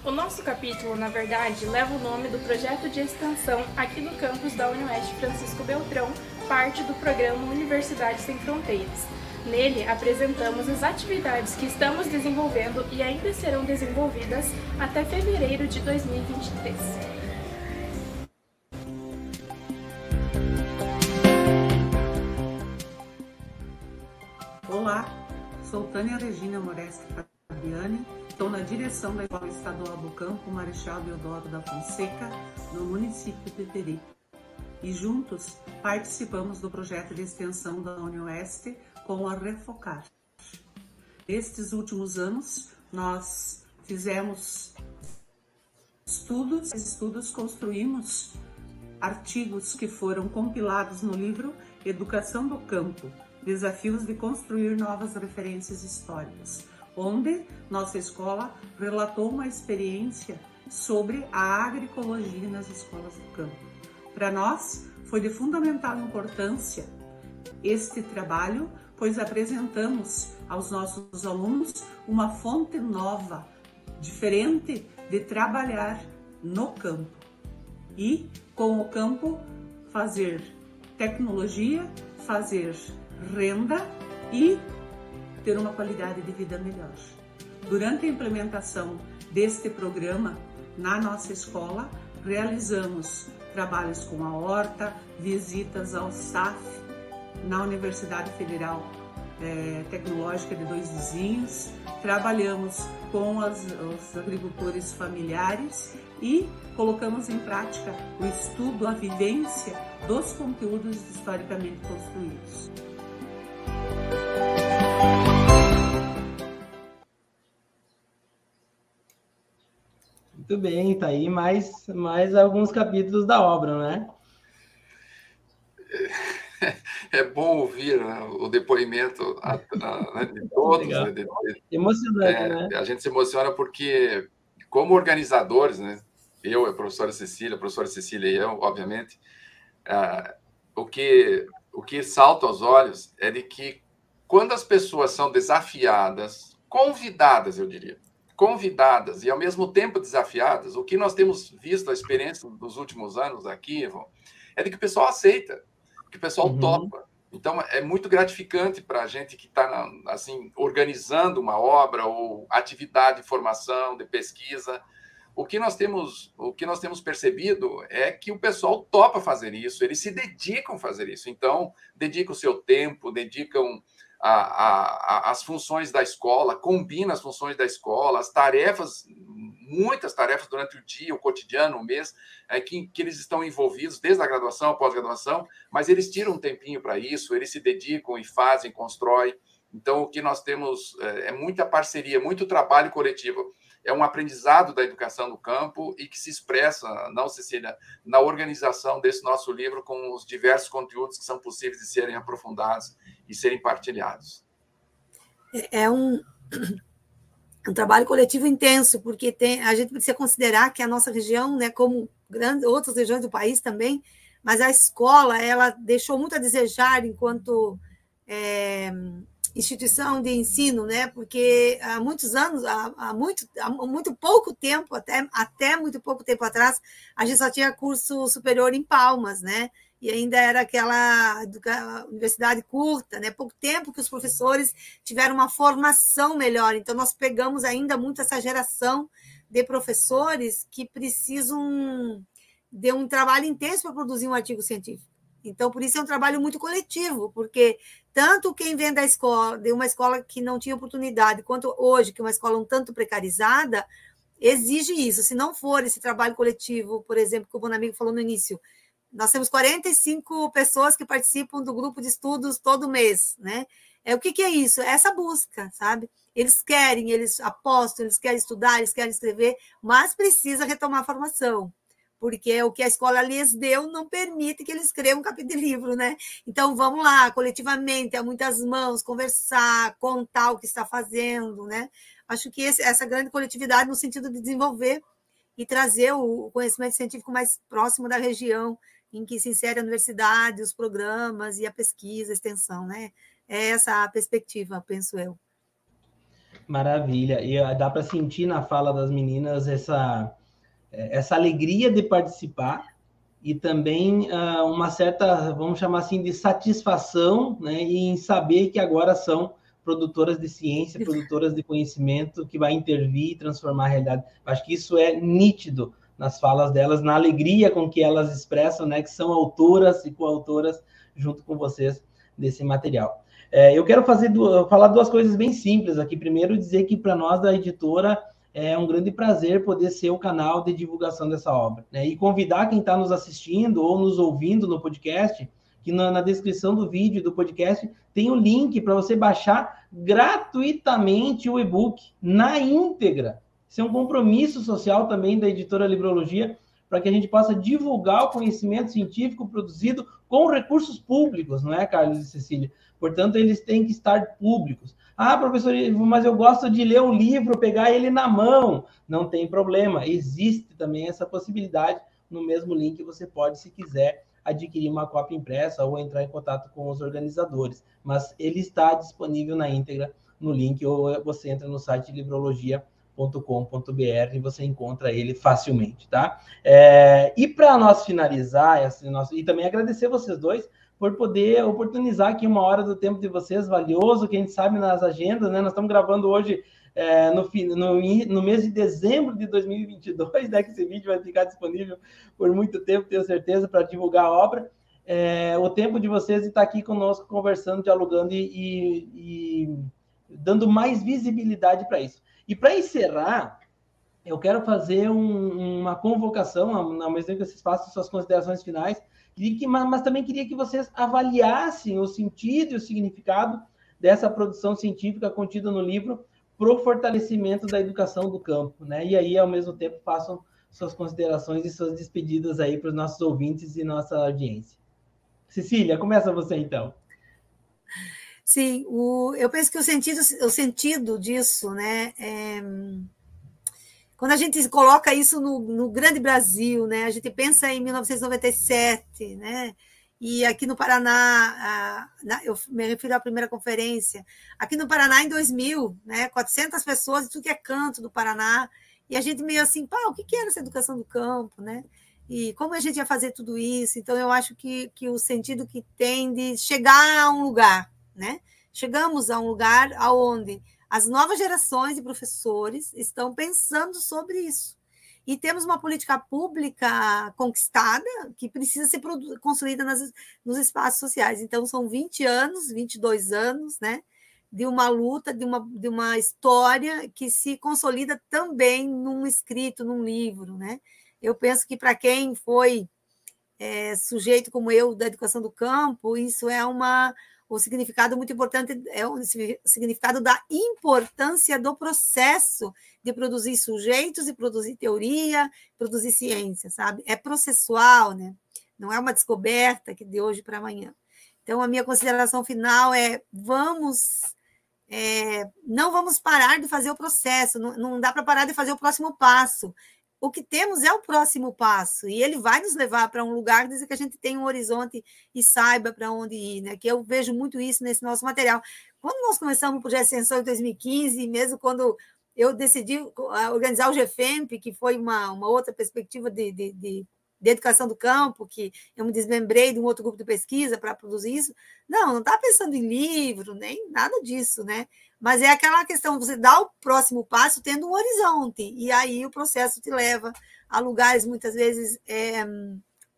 O nosso capítulo, na verdade, leva o nome do projeto de extensão aqui do campus da UniOeste Francisco Beltrão, parte do programa Universidade Sem Fronteiras. Nele, apresentamos as atividades que estamos desenvolvendo e ainda serão desenvolvidas até fevereiro de 2023. Olá, sou Tânia Regina Moreste Fabiani, estou na direção da Escola Estadual do Campo Marechal Deodoro da Fonseca, no município de Peri. E juntos participamos do projeto de extensão da UniOeste com a Refocar. Nestes últimos anos, nós fizemos estudos, estudos construímos artigos que foram compilados no livro Educação do Campo, Desafios de Construir Novas Referências Históricas, onde nossa escola relatou uma experiência sobre a agroecologia nas escolas do campo. Para nós, foi de fundamental importância este trabalho, pois apresentamos aos nossos alunos uma fonte nova, diferente de trabalhar no campo e com o campo fazer tecnologia, fazer renda e ter uma qualidade de vida melhor. Durante a implementação deste programa na nossa escola, realizamos trabalhos com a horta, visitas ao SAF na Universidade Federal é, Tecnológica de Dois Vizinhos, trabalhamos com as, os agricultores familiares e colocamos em prática o estudo, a vivência dos conteúdos historicamente construídos. Muito bem, tá aí mais, mais alguns capítulos da obra, né? É bom ouvir né, o depoimento a, a, né, de todos. Né, de, de, Emocionante, é, né? A gente se emociona porque, como organizadores, né? Eu, a professora Cecília, a professora Cecília e eu, obviamente, uh, o, que, o que salta aos olhos é de que quando as pessoas são desafiadas, convidadas, eu diria, convidadas e ao mesmo tempo desafiadas, o que nós temos visto a experiência dos últimos anos aqui, Ivan, é de que o pessoal aceita, que o pessoal uhum. topa. Então é muito gratificante para a gente que está assim organizando uma obra ou atividade de formação, de pesquisa. O que nós temos, o que nós temos percebido é que o pessoal topa fazer isso, eles se dedicam a fazer isso. Então dedicam o seu tempo, dedicam a, a, as funções da escola, combina as funções da escola, as tarefas, muitas tarefas durante o dia, o cotidiano, o mês, é, que, que eles estão envolvidos desde a graduação, pós-graduação, mas eles tiram um tempinho para isso, eles se dedicam e fazem, constroem. Então, o que nós temos é, é muita parceria, muito trabalho coletivo é um aprendizado da educação do campo e que se expressa, não, Cecília, na organização desse nosso livro com os diversos conteúdos que são possíveis de serem aprofundados e serem partilhados. É, é um, um trabalho coletivo intenso, porque tem, a gente precisa considerar que a nossa região, né, como grandes, outras regiões do país também, mas a escola ela deixou muito a desejar enquanto é, instituição de ensino, né? Porque há muitos anos, há, há, muito, há muito pouco tempo, até, até muito pouco tempo atrás, a gente só tinha curso superior em Palmas, né? e ainda era aquela universidade curta, né? pouco tempo que os professores tiveram uma formação melhor. Então, nós pegamos ainda muito essa geração de professores que precisam de um trabalho intenso para produzir um artigo científico. Então, por isso é um trabalho muito coletivo, porque tanto quem vem da escola, de uma escola que não tinha oportunidade, quanto hoje, que é uma escola um tanto precarizada, exige isso. Se não for esse trabalho coletivo, por exemplo, que o Bonamigo falou no início, nós temos 45 pessoas que participam do grupo de estudos todo mês, né? É o que, que é isso? É essa busca, sabe? Eles querem, eles apostam, eles querem estudar, eles querem escrever, mas precisa retomar a formação porque o que a escola lhes deu não permite que eles escrevam um capítulo de livro, né? Então vamos lá, coletivamente, a muitas mãos, conversar, contar o que está fazendo, né? Acho que esse, essa grande coletividade no sentido de desenvolver e trazer o conhecimento científico mais próximo da região em que se insere a universidade, os programas e a pesquisa, a extensão, né? É essa a perspectiva, penso eu. Maravilha. E ah, dá para sentir na fala das meninas essa essa alegria de participar e também uh, uma certa, vamos chamar assim, de satisfação né, em saber que agora são produtoras de ciência, produtoras de conhecimento, que vai intervir e transformar a realidade. Acho que isso é nítido nas falas delas, na alegria com que elas expressam, né, que são autoras e coautoras junto com vocês desse material. É, eu quero fazer falar duas coisas bem simples aqui. Primeiro, dizer que para nós da editora é um grande prazer poder ser o canal de divulgação dessa obra. Né? E convidar quem está nos assistindo ou nos ouvindo no podcast, que na, na descrição do vídeo do podcast tem o um link para você baixar gratuitamente o e-book na íntegra. Isso é um compromisso social também da editora Librologia para que a gente possa divulgar o conhecimento científico produzido com recursos públicos, não é, Carlos e Cecília? Portanto, eles têm que estar públicos. Ah, professor, mas eu gosto de ler o livro, pegar ele na mão. Não tem problema. Existe também essa possibilidade. No mesmo link, você pode, se quiser, adquirir uma cópia impressa ou entrar em contato com os organizadores. Mas ele está disponível na íntegra no link, ou você entra no site librologia.com.br e você encontra ele facilmente, tá? É, e para nós finalizar, nosso, e também agradecer vocês dois por poder oportunizar aqui uma hora do tempo de vocês, valioso, que a gente sabe nas agendas, né? Nós estamos gravando hoje é, no, no, no, mês de dezembro de 2022, né? Que esse vídeo vai ficar disponível por muito tempo, tenho certeza, para divulgar a obra. É, o tempo de vocês estar aqui conosco, conversando, dialogando e, e, e dando mais visibilidade para isso. E para encerrar, eu quero fazer um, uma convocação, mesmo tempo que vocês façam suas considerações finais, mas também queria que vocês avaliassem o sentido e o significado dessa produção científica contida no livro para o fortalecimento da educação do campo, né? E aí, ao mesmo tempo, façam suas considerações e suas despedidas aí para os nossos ouvintes e nossa audiência. Cecília, começa você então. Sim, o, eu penso que o sentido, o sentido disso, né, é, quando a gente coloca isso no, no, grande Brasil, né? A gente pensa em 1997, né? E aqui no Paraná, eu me refiro à primeira conferência, aqui no Paraná em 2000, né? 400 pessoas de tudo que é canto do Paraná, e a gente meio assim, pá, o que, que era essa educação do campo, né? E como a gente ia fazer tudo isso? Então, eu acho que, que o sentido que tem de chegar a um lugar, né? Chegamos a um lugar aonde as novas gerações de professores estão pensando sobre isso. E temos uma política pública conquistada que precisa ser construída nas, nos espaços sociais. Então, são 20 anos, 22 anos, né? De uma luta, de uma, de uma história que se consolida também num escrito, num livro, né? Eu penso que para quem foi é, sujeito como eu da educação do campo, isso é uma, o significado muito importante é o significado da importância do processo de produzir sujeitos e produzir teoria, produzir ciência, sabe? É processual, né? Não é uma descoberta que de hoje para amanhã. Então, a minha consideração final é: vamos. É, não vamos parar de fazer o processo, não, não dá para parar de fazer o próximo passo o que temos é o próximo passo e ele vai nos levar para um lugar desde que a gente tenha um horizonte e saiba para onde ir, né? Que eu vejo muito isso nesse nosso material. Quando nós começamos o projeto Ascensão em 2015, mesmo quando eu decidi organizar o GFEMP, que foi uma, uma outra perspectiva de, de, de de educação do campo, que eu me desmembrei de um outro grupo de pesquisa para produzir isso. Não, não está pensando em livro, nem nada disso, né? Mas é aquela questão, você dá o próximo passo tendo um horizonte, e aí o processo te leva a lugares muitas vezes é,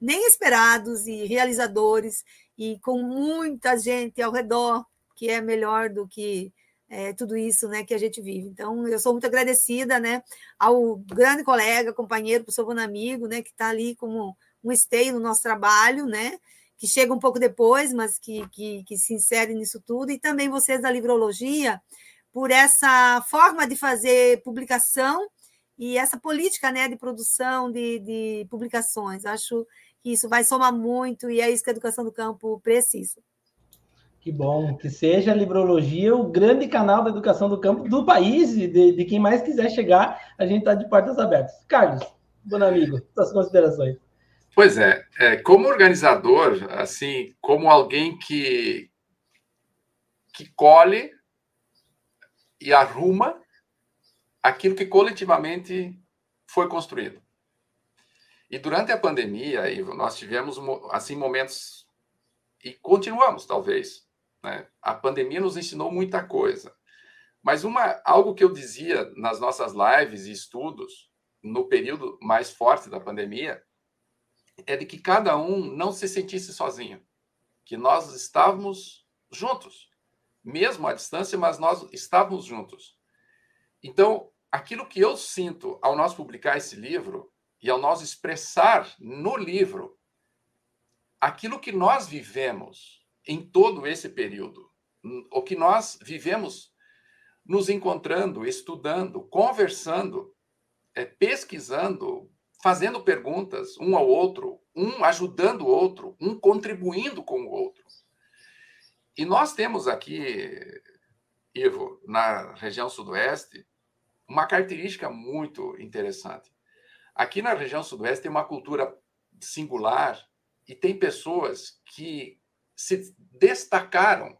nem esperados e realizadores, e com muita gente ao redor, que é melhor do que é, tudo isso né, que a gente vive. Então, eu sou muito agradecida né, ao grande colega, companheiro, professor Bonamigo, né, que está ali como um esteio no nosso trabalho, né, que chega um pouco depois, mas que, que, que se insere nisso tudo, e também vocês da Livrologia, por essa forma de fazer publicação e essa política né, de produção de, de publicações. Acho que isso vai somar muito e é isso que a educação do campo precisa. Que bom, que seja a Librologia o grande canal da educação do campo do país e de, de quem mais quiser chegar, a gente está de portas abertas. Carlos, bom amigo, suas considerações. Pois é, é, como organizador, assim, como alguém que, que colhe e arruma aquilo que coletivamente foi construído. E durante a pandemia, nós tivemos assim momentos e continuamos talvez né? A pandemia nos ensinou muita coisa. Mas uma, algo que eu dizia nas nossas lives e estudos, no período mais forte da pandemia, é de que cada um não se sentisse sozinho, que nós estávamos juntos, mesmo à distância, mas nós estávamos juntos. Então, aquilo que eu sinto ao nós publicar esse livro e ao nós expressar no livro aquilo que nós vivemos em todo esse período. O que nós vivemos nos encontrando, estudando, conversando, é, pesquisando, fazendo perguntas um ao outro, um ajudando o outro, um contribuindo com o outro. E nós temos aqui, Ivo, na região sudoeste, uma característica muito interessante. Aqui na região sudoeste tem uma cultura singular e tem pessoas que se destacaram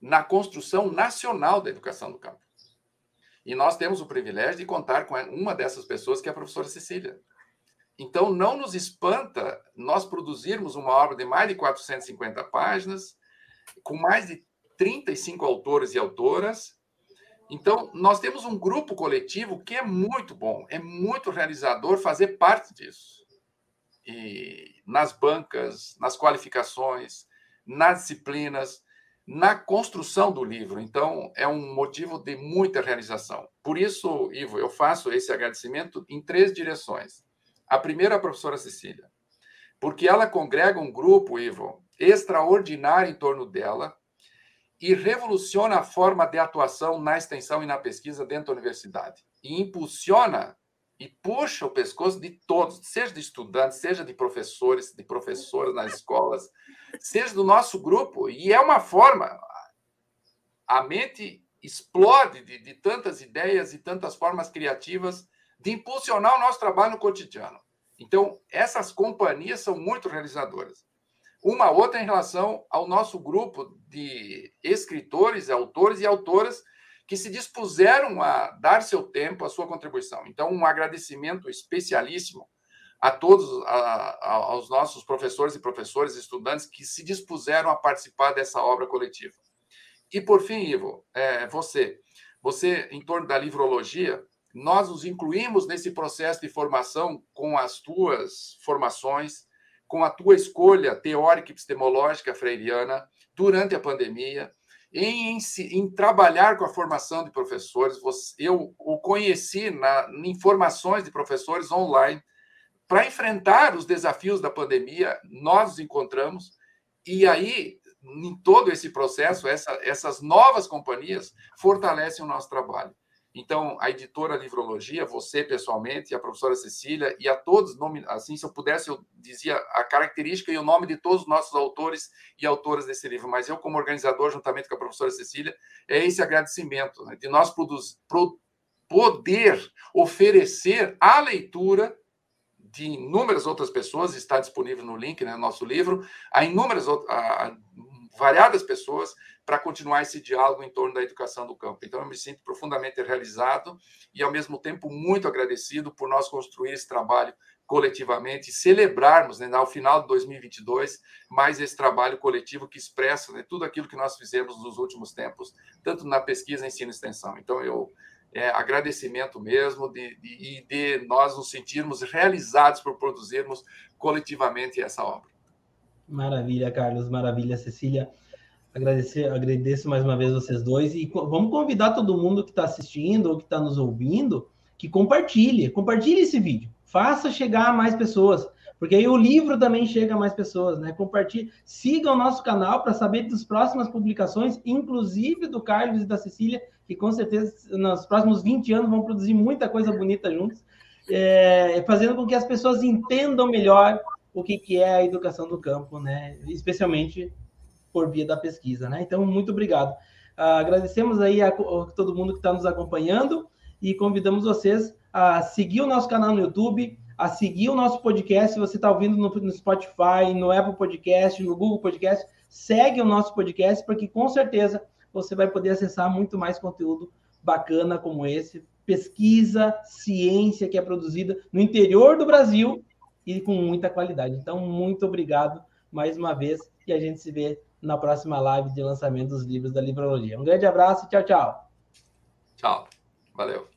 na construção nacional da educação do campo. E nós temos o privilégio de contar com uma dessas pessoas, que é a professora Cecília. Então, não nos espanta nós produzirmos uma obra de mais de 450 páginas, com mais de 35 autores e autoras. Então, nós temos um grupo coletivo que é muito bom, é muito realizador fazer parte disso. E nas bancas, nas qualificações, nas disciplinas, na construção do livro. Então, é um motivo de muita realização. Por isso, Ivo, eu faço esse agradecimento em três direções. A primeira, a professora Cecília, porque ela congrega um grupo, Ivo, extraordinário em torno dela e revoluciona a forma de atuação na extensão e na pesquisa dentro da universidade. E impulsiona e puxa o pescoço de todos, seja de estudantes, seja de professores, de professoras nas escolas, seja do nosso grupo. E é uma forma. A mente explode de, de tantas ideias e tantas formas criativas de impulsionar o nosso trabalho no cotidiano. Então, essas companhias são muito realizadoras. Uma outra em relação ao nosso grupo de escritores, autores e autoras que se dispuseram a dar seu tempo, a sua contribuição. Então, um agradecimento especialíssimo a todos, a, a, aos nossos professores e professores, estudantes que se dispuseram a participar dessa obra coletiva. E, por fim, Ivo, é, você, você, em torno da livrologia, nós nos incluímos nesse processo de formação com as tuas formações, com a tua escolha teórica e epistemológica freiriana durante a pandemia, em, em, trabalhar com a formação de professores. Eu o conheci na, em formações de professores online para enfrentar os desafios da pandemia. Nós nos encontramos e aí em todo esse processo essa, essas novas companhias fortalecem o nosso trabalho. Então, a editora Livrologia, você pessoalmente, a professora Cecília e a todos, assim, se eu pudesse, eu dizia a característica e o nome de todos os nossos autores e autoras desse livro, mas eu, como organizador, juntamente com a professora Cecília, é esse agradecimento né, de nós produzir, pro, poder oferecer a leitura de inúmeras outras pessoas, está disponível no link, né, no nosso livro, a inúmeras a variadas pessoas para continuar esse diálogo em torno da educação do campo. Então, eu me sinto profundamente realizado e, ao mesmo tempo, muito agradecido por nós construir esse trabalho coletivamente, celebrarmos, né, ao final de 2022, mais esse trabalho coletivo que expressa né, tudo aquilo que nós fizemos nos últimos tempos, tanto na pesquisa, ensino e extensão. Então, eu é, agradecimento mesmo de, de, de nós nos sentirmos realizados por produzirmos coletivamente essa obra. Maravilha, Carlos, maravilha, Cecília. Agradecer, agradeço mais uma vez vocês dois. E vamos convidar todo mundo que está assistindo ou que está nos ouvindo que compartilhe, compartilhe esse vídeo, faça chegar a mais pessoas, porque aí o livro também chega a mais pessoas, né? Compartilhe, siga o nosso canal para saber das próximas publicações, inclusive do Carlos e da Cecília, que com certeza nos próximos 20 anos vão produzir muita coisa bonita juntos, é, fazendo com que as pessoas entendam melhor o que, que é a educação do campo, né? Especialmente por via da pesquisa, né? Então, muito obrigado. Uh, agradecemos aí a, a, todo mundo que está nos acompanhando e convidamos vocês a seguir o nosso canal no YouTube, a seguir o nosso podcast. Se você está ouvindo no, no, Spotify, no Apple Podcast, no Google Podcast, segue o nosso podcast, porque com certeza você vai poder acessar muito mais conteúdo bacana como esse. Pesquisa, ciência que é produzida no interior do Brasil e com muita qualidade. Então, muito obrigado mais uma vez e a gente se vê na próxima live de lançamento dos livros da Livrologia. Um grande abraço tchau, tchau. Tchau. Valeu.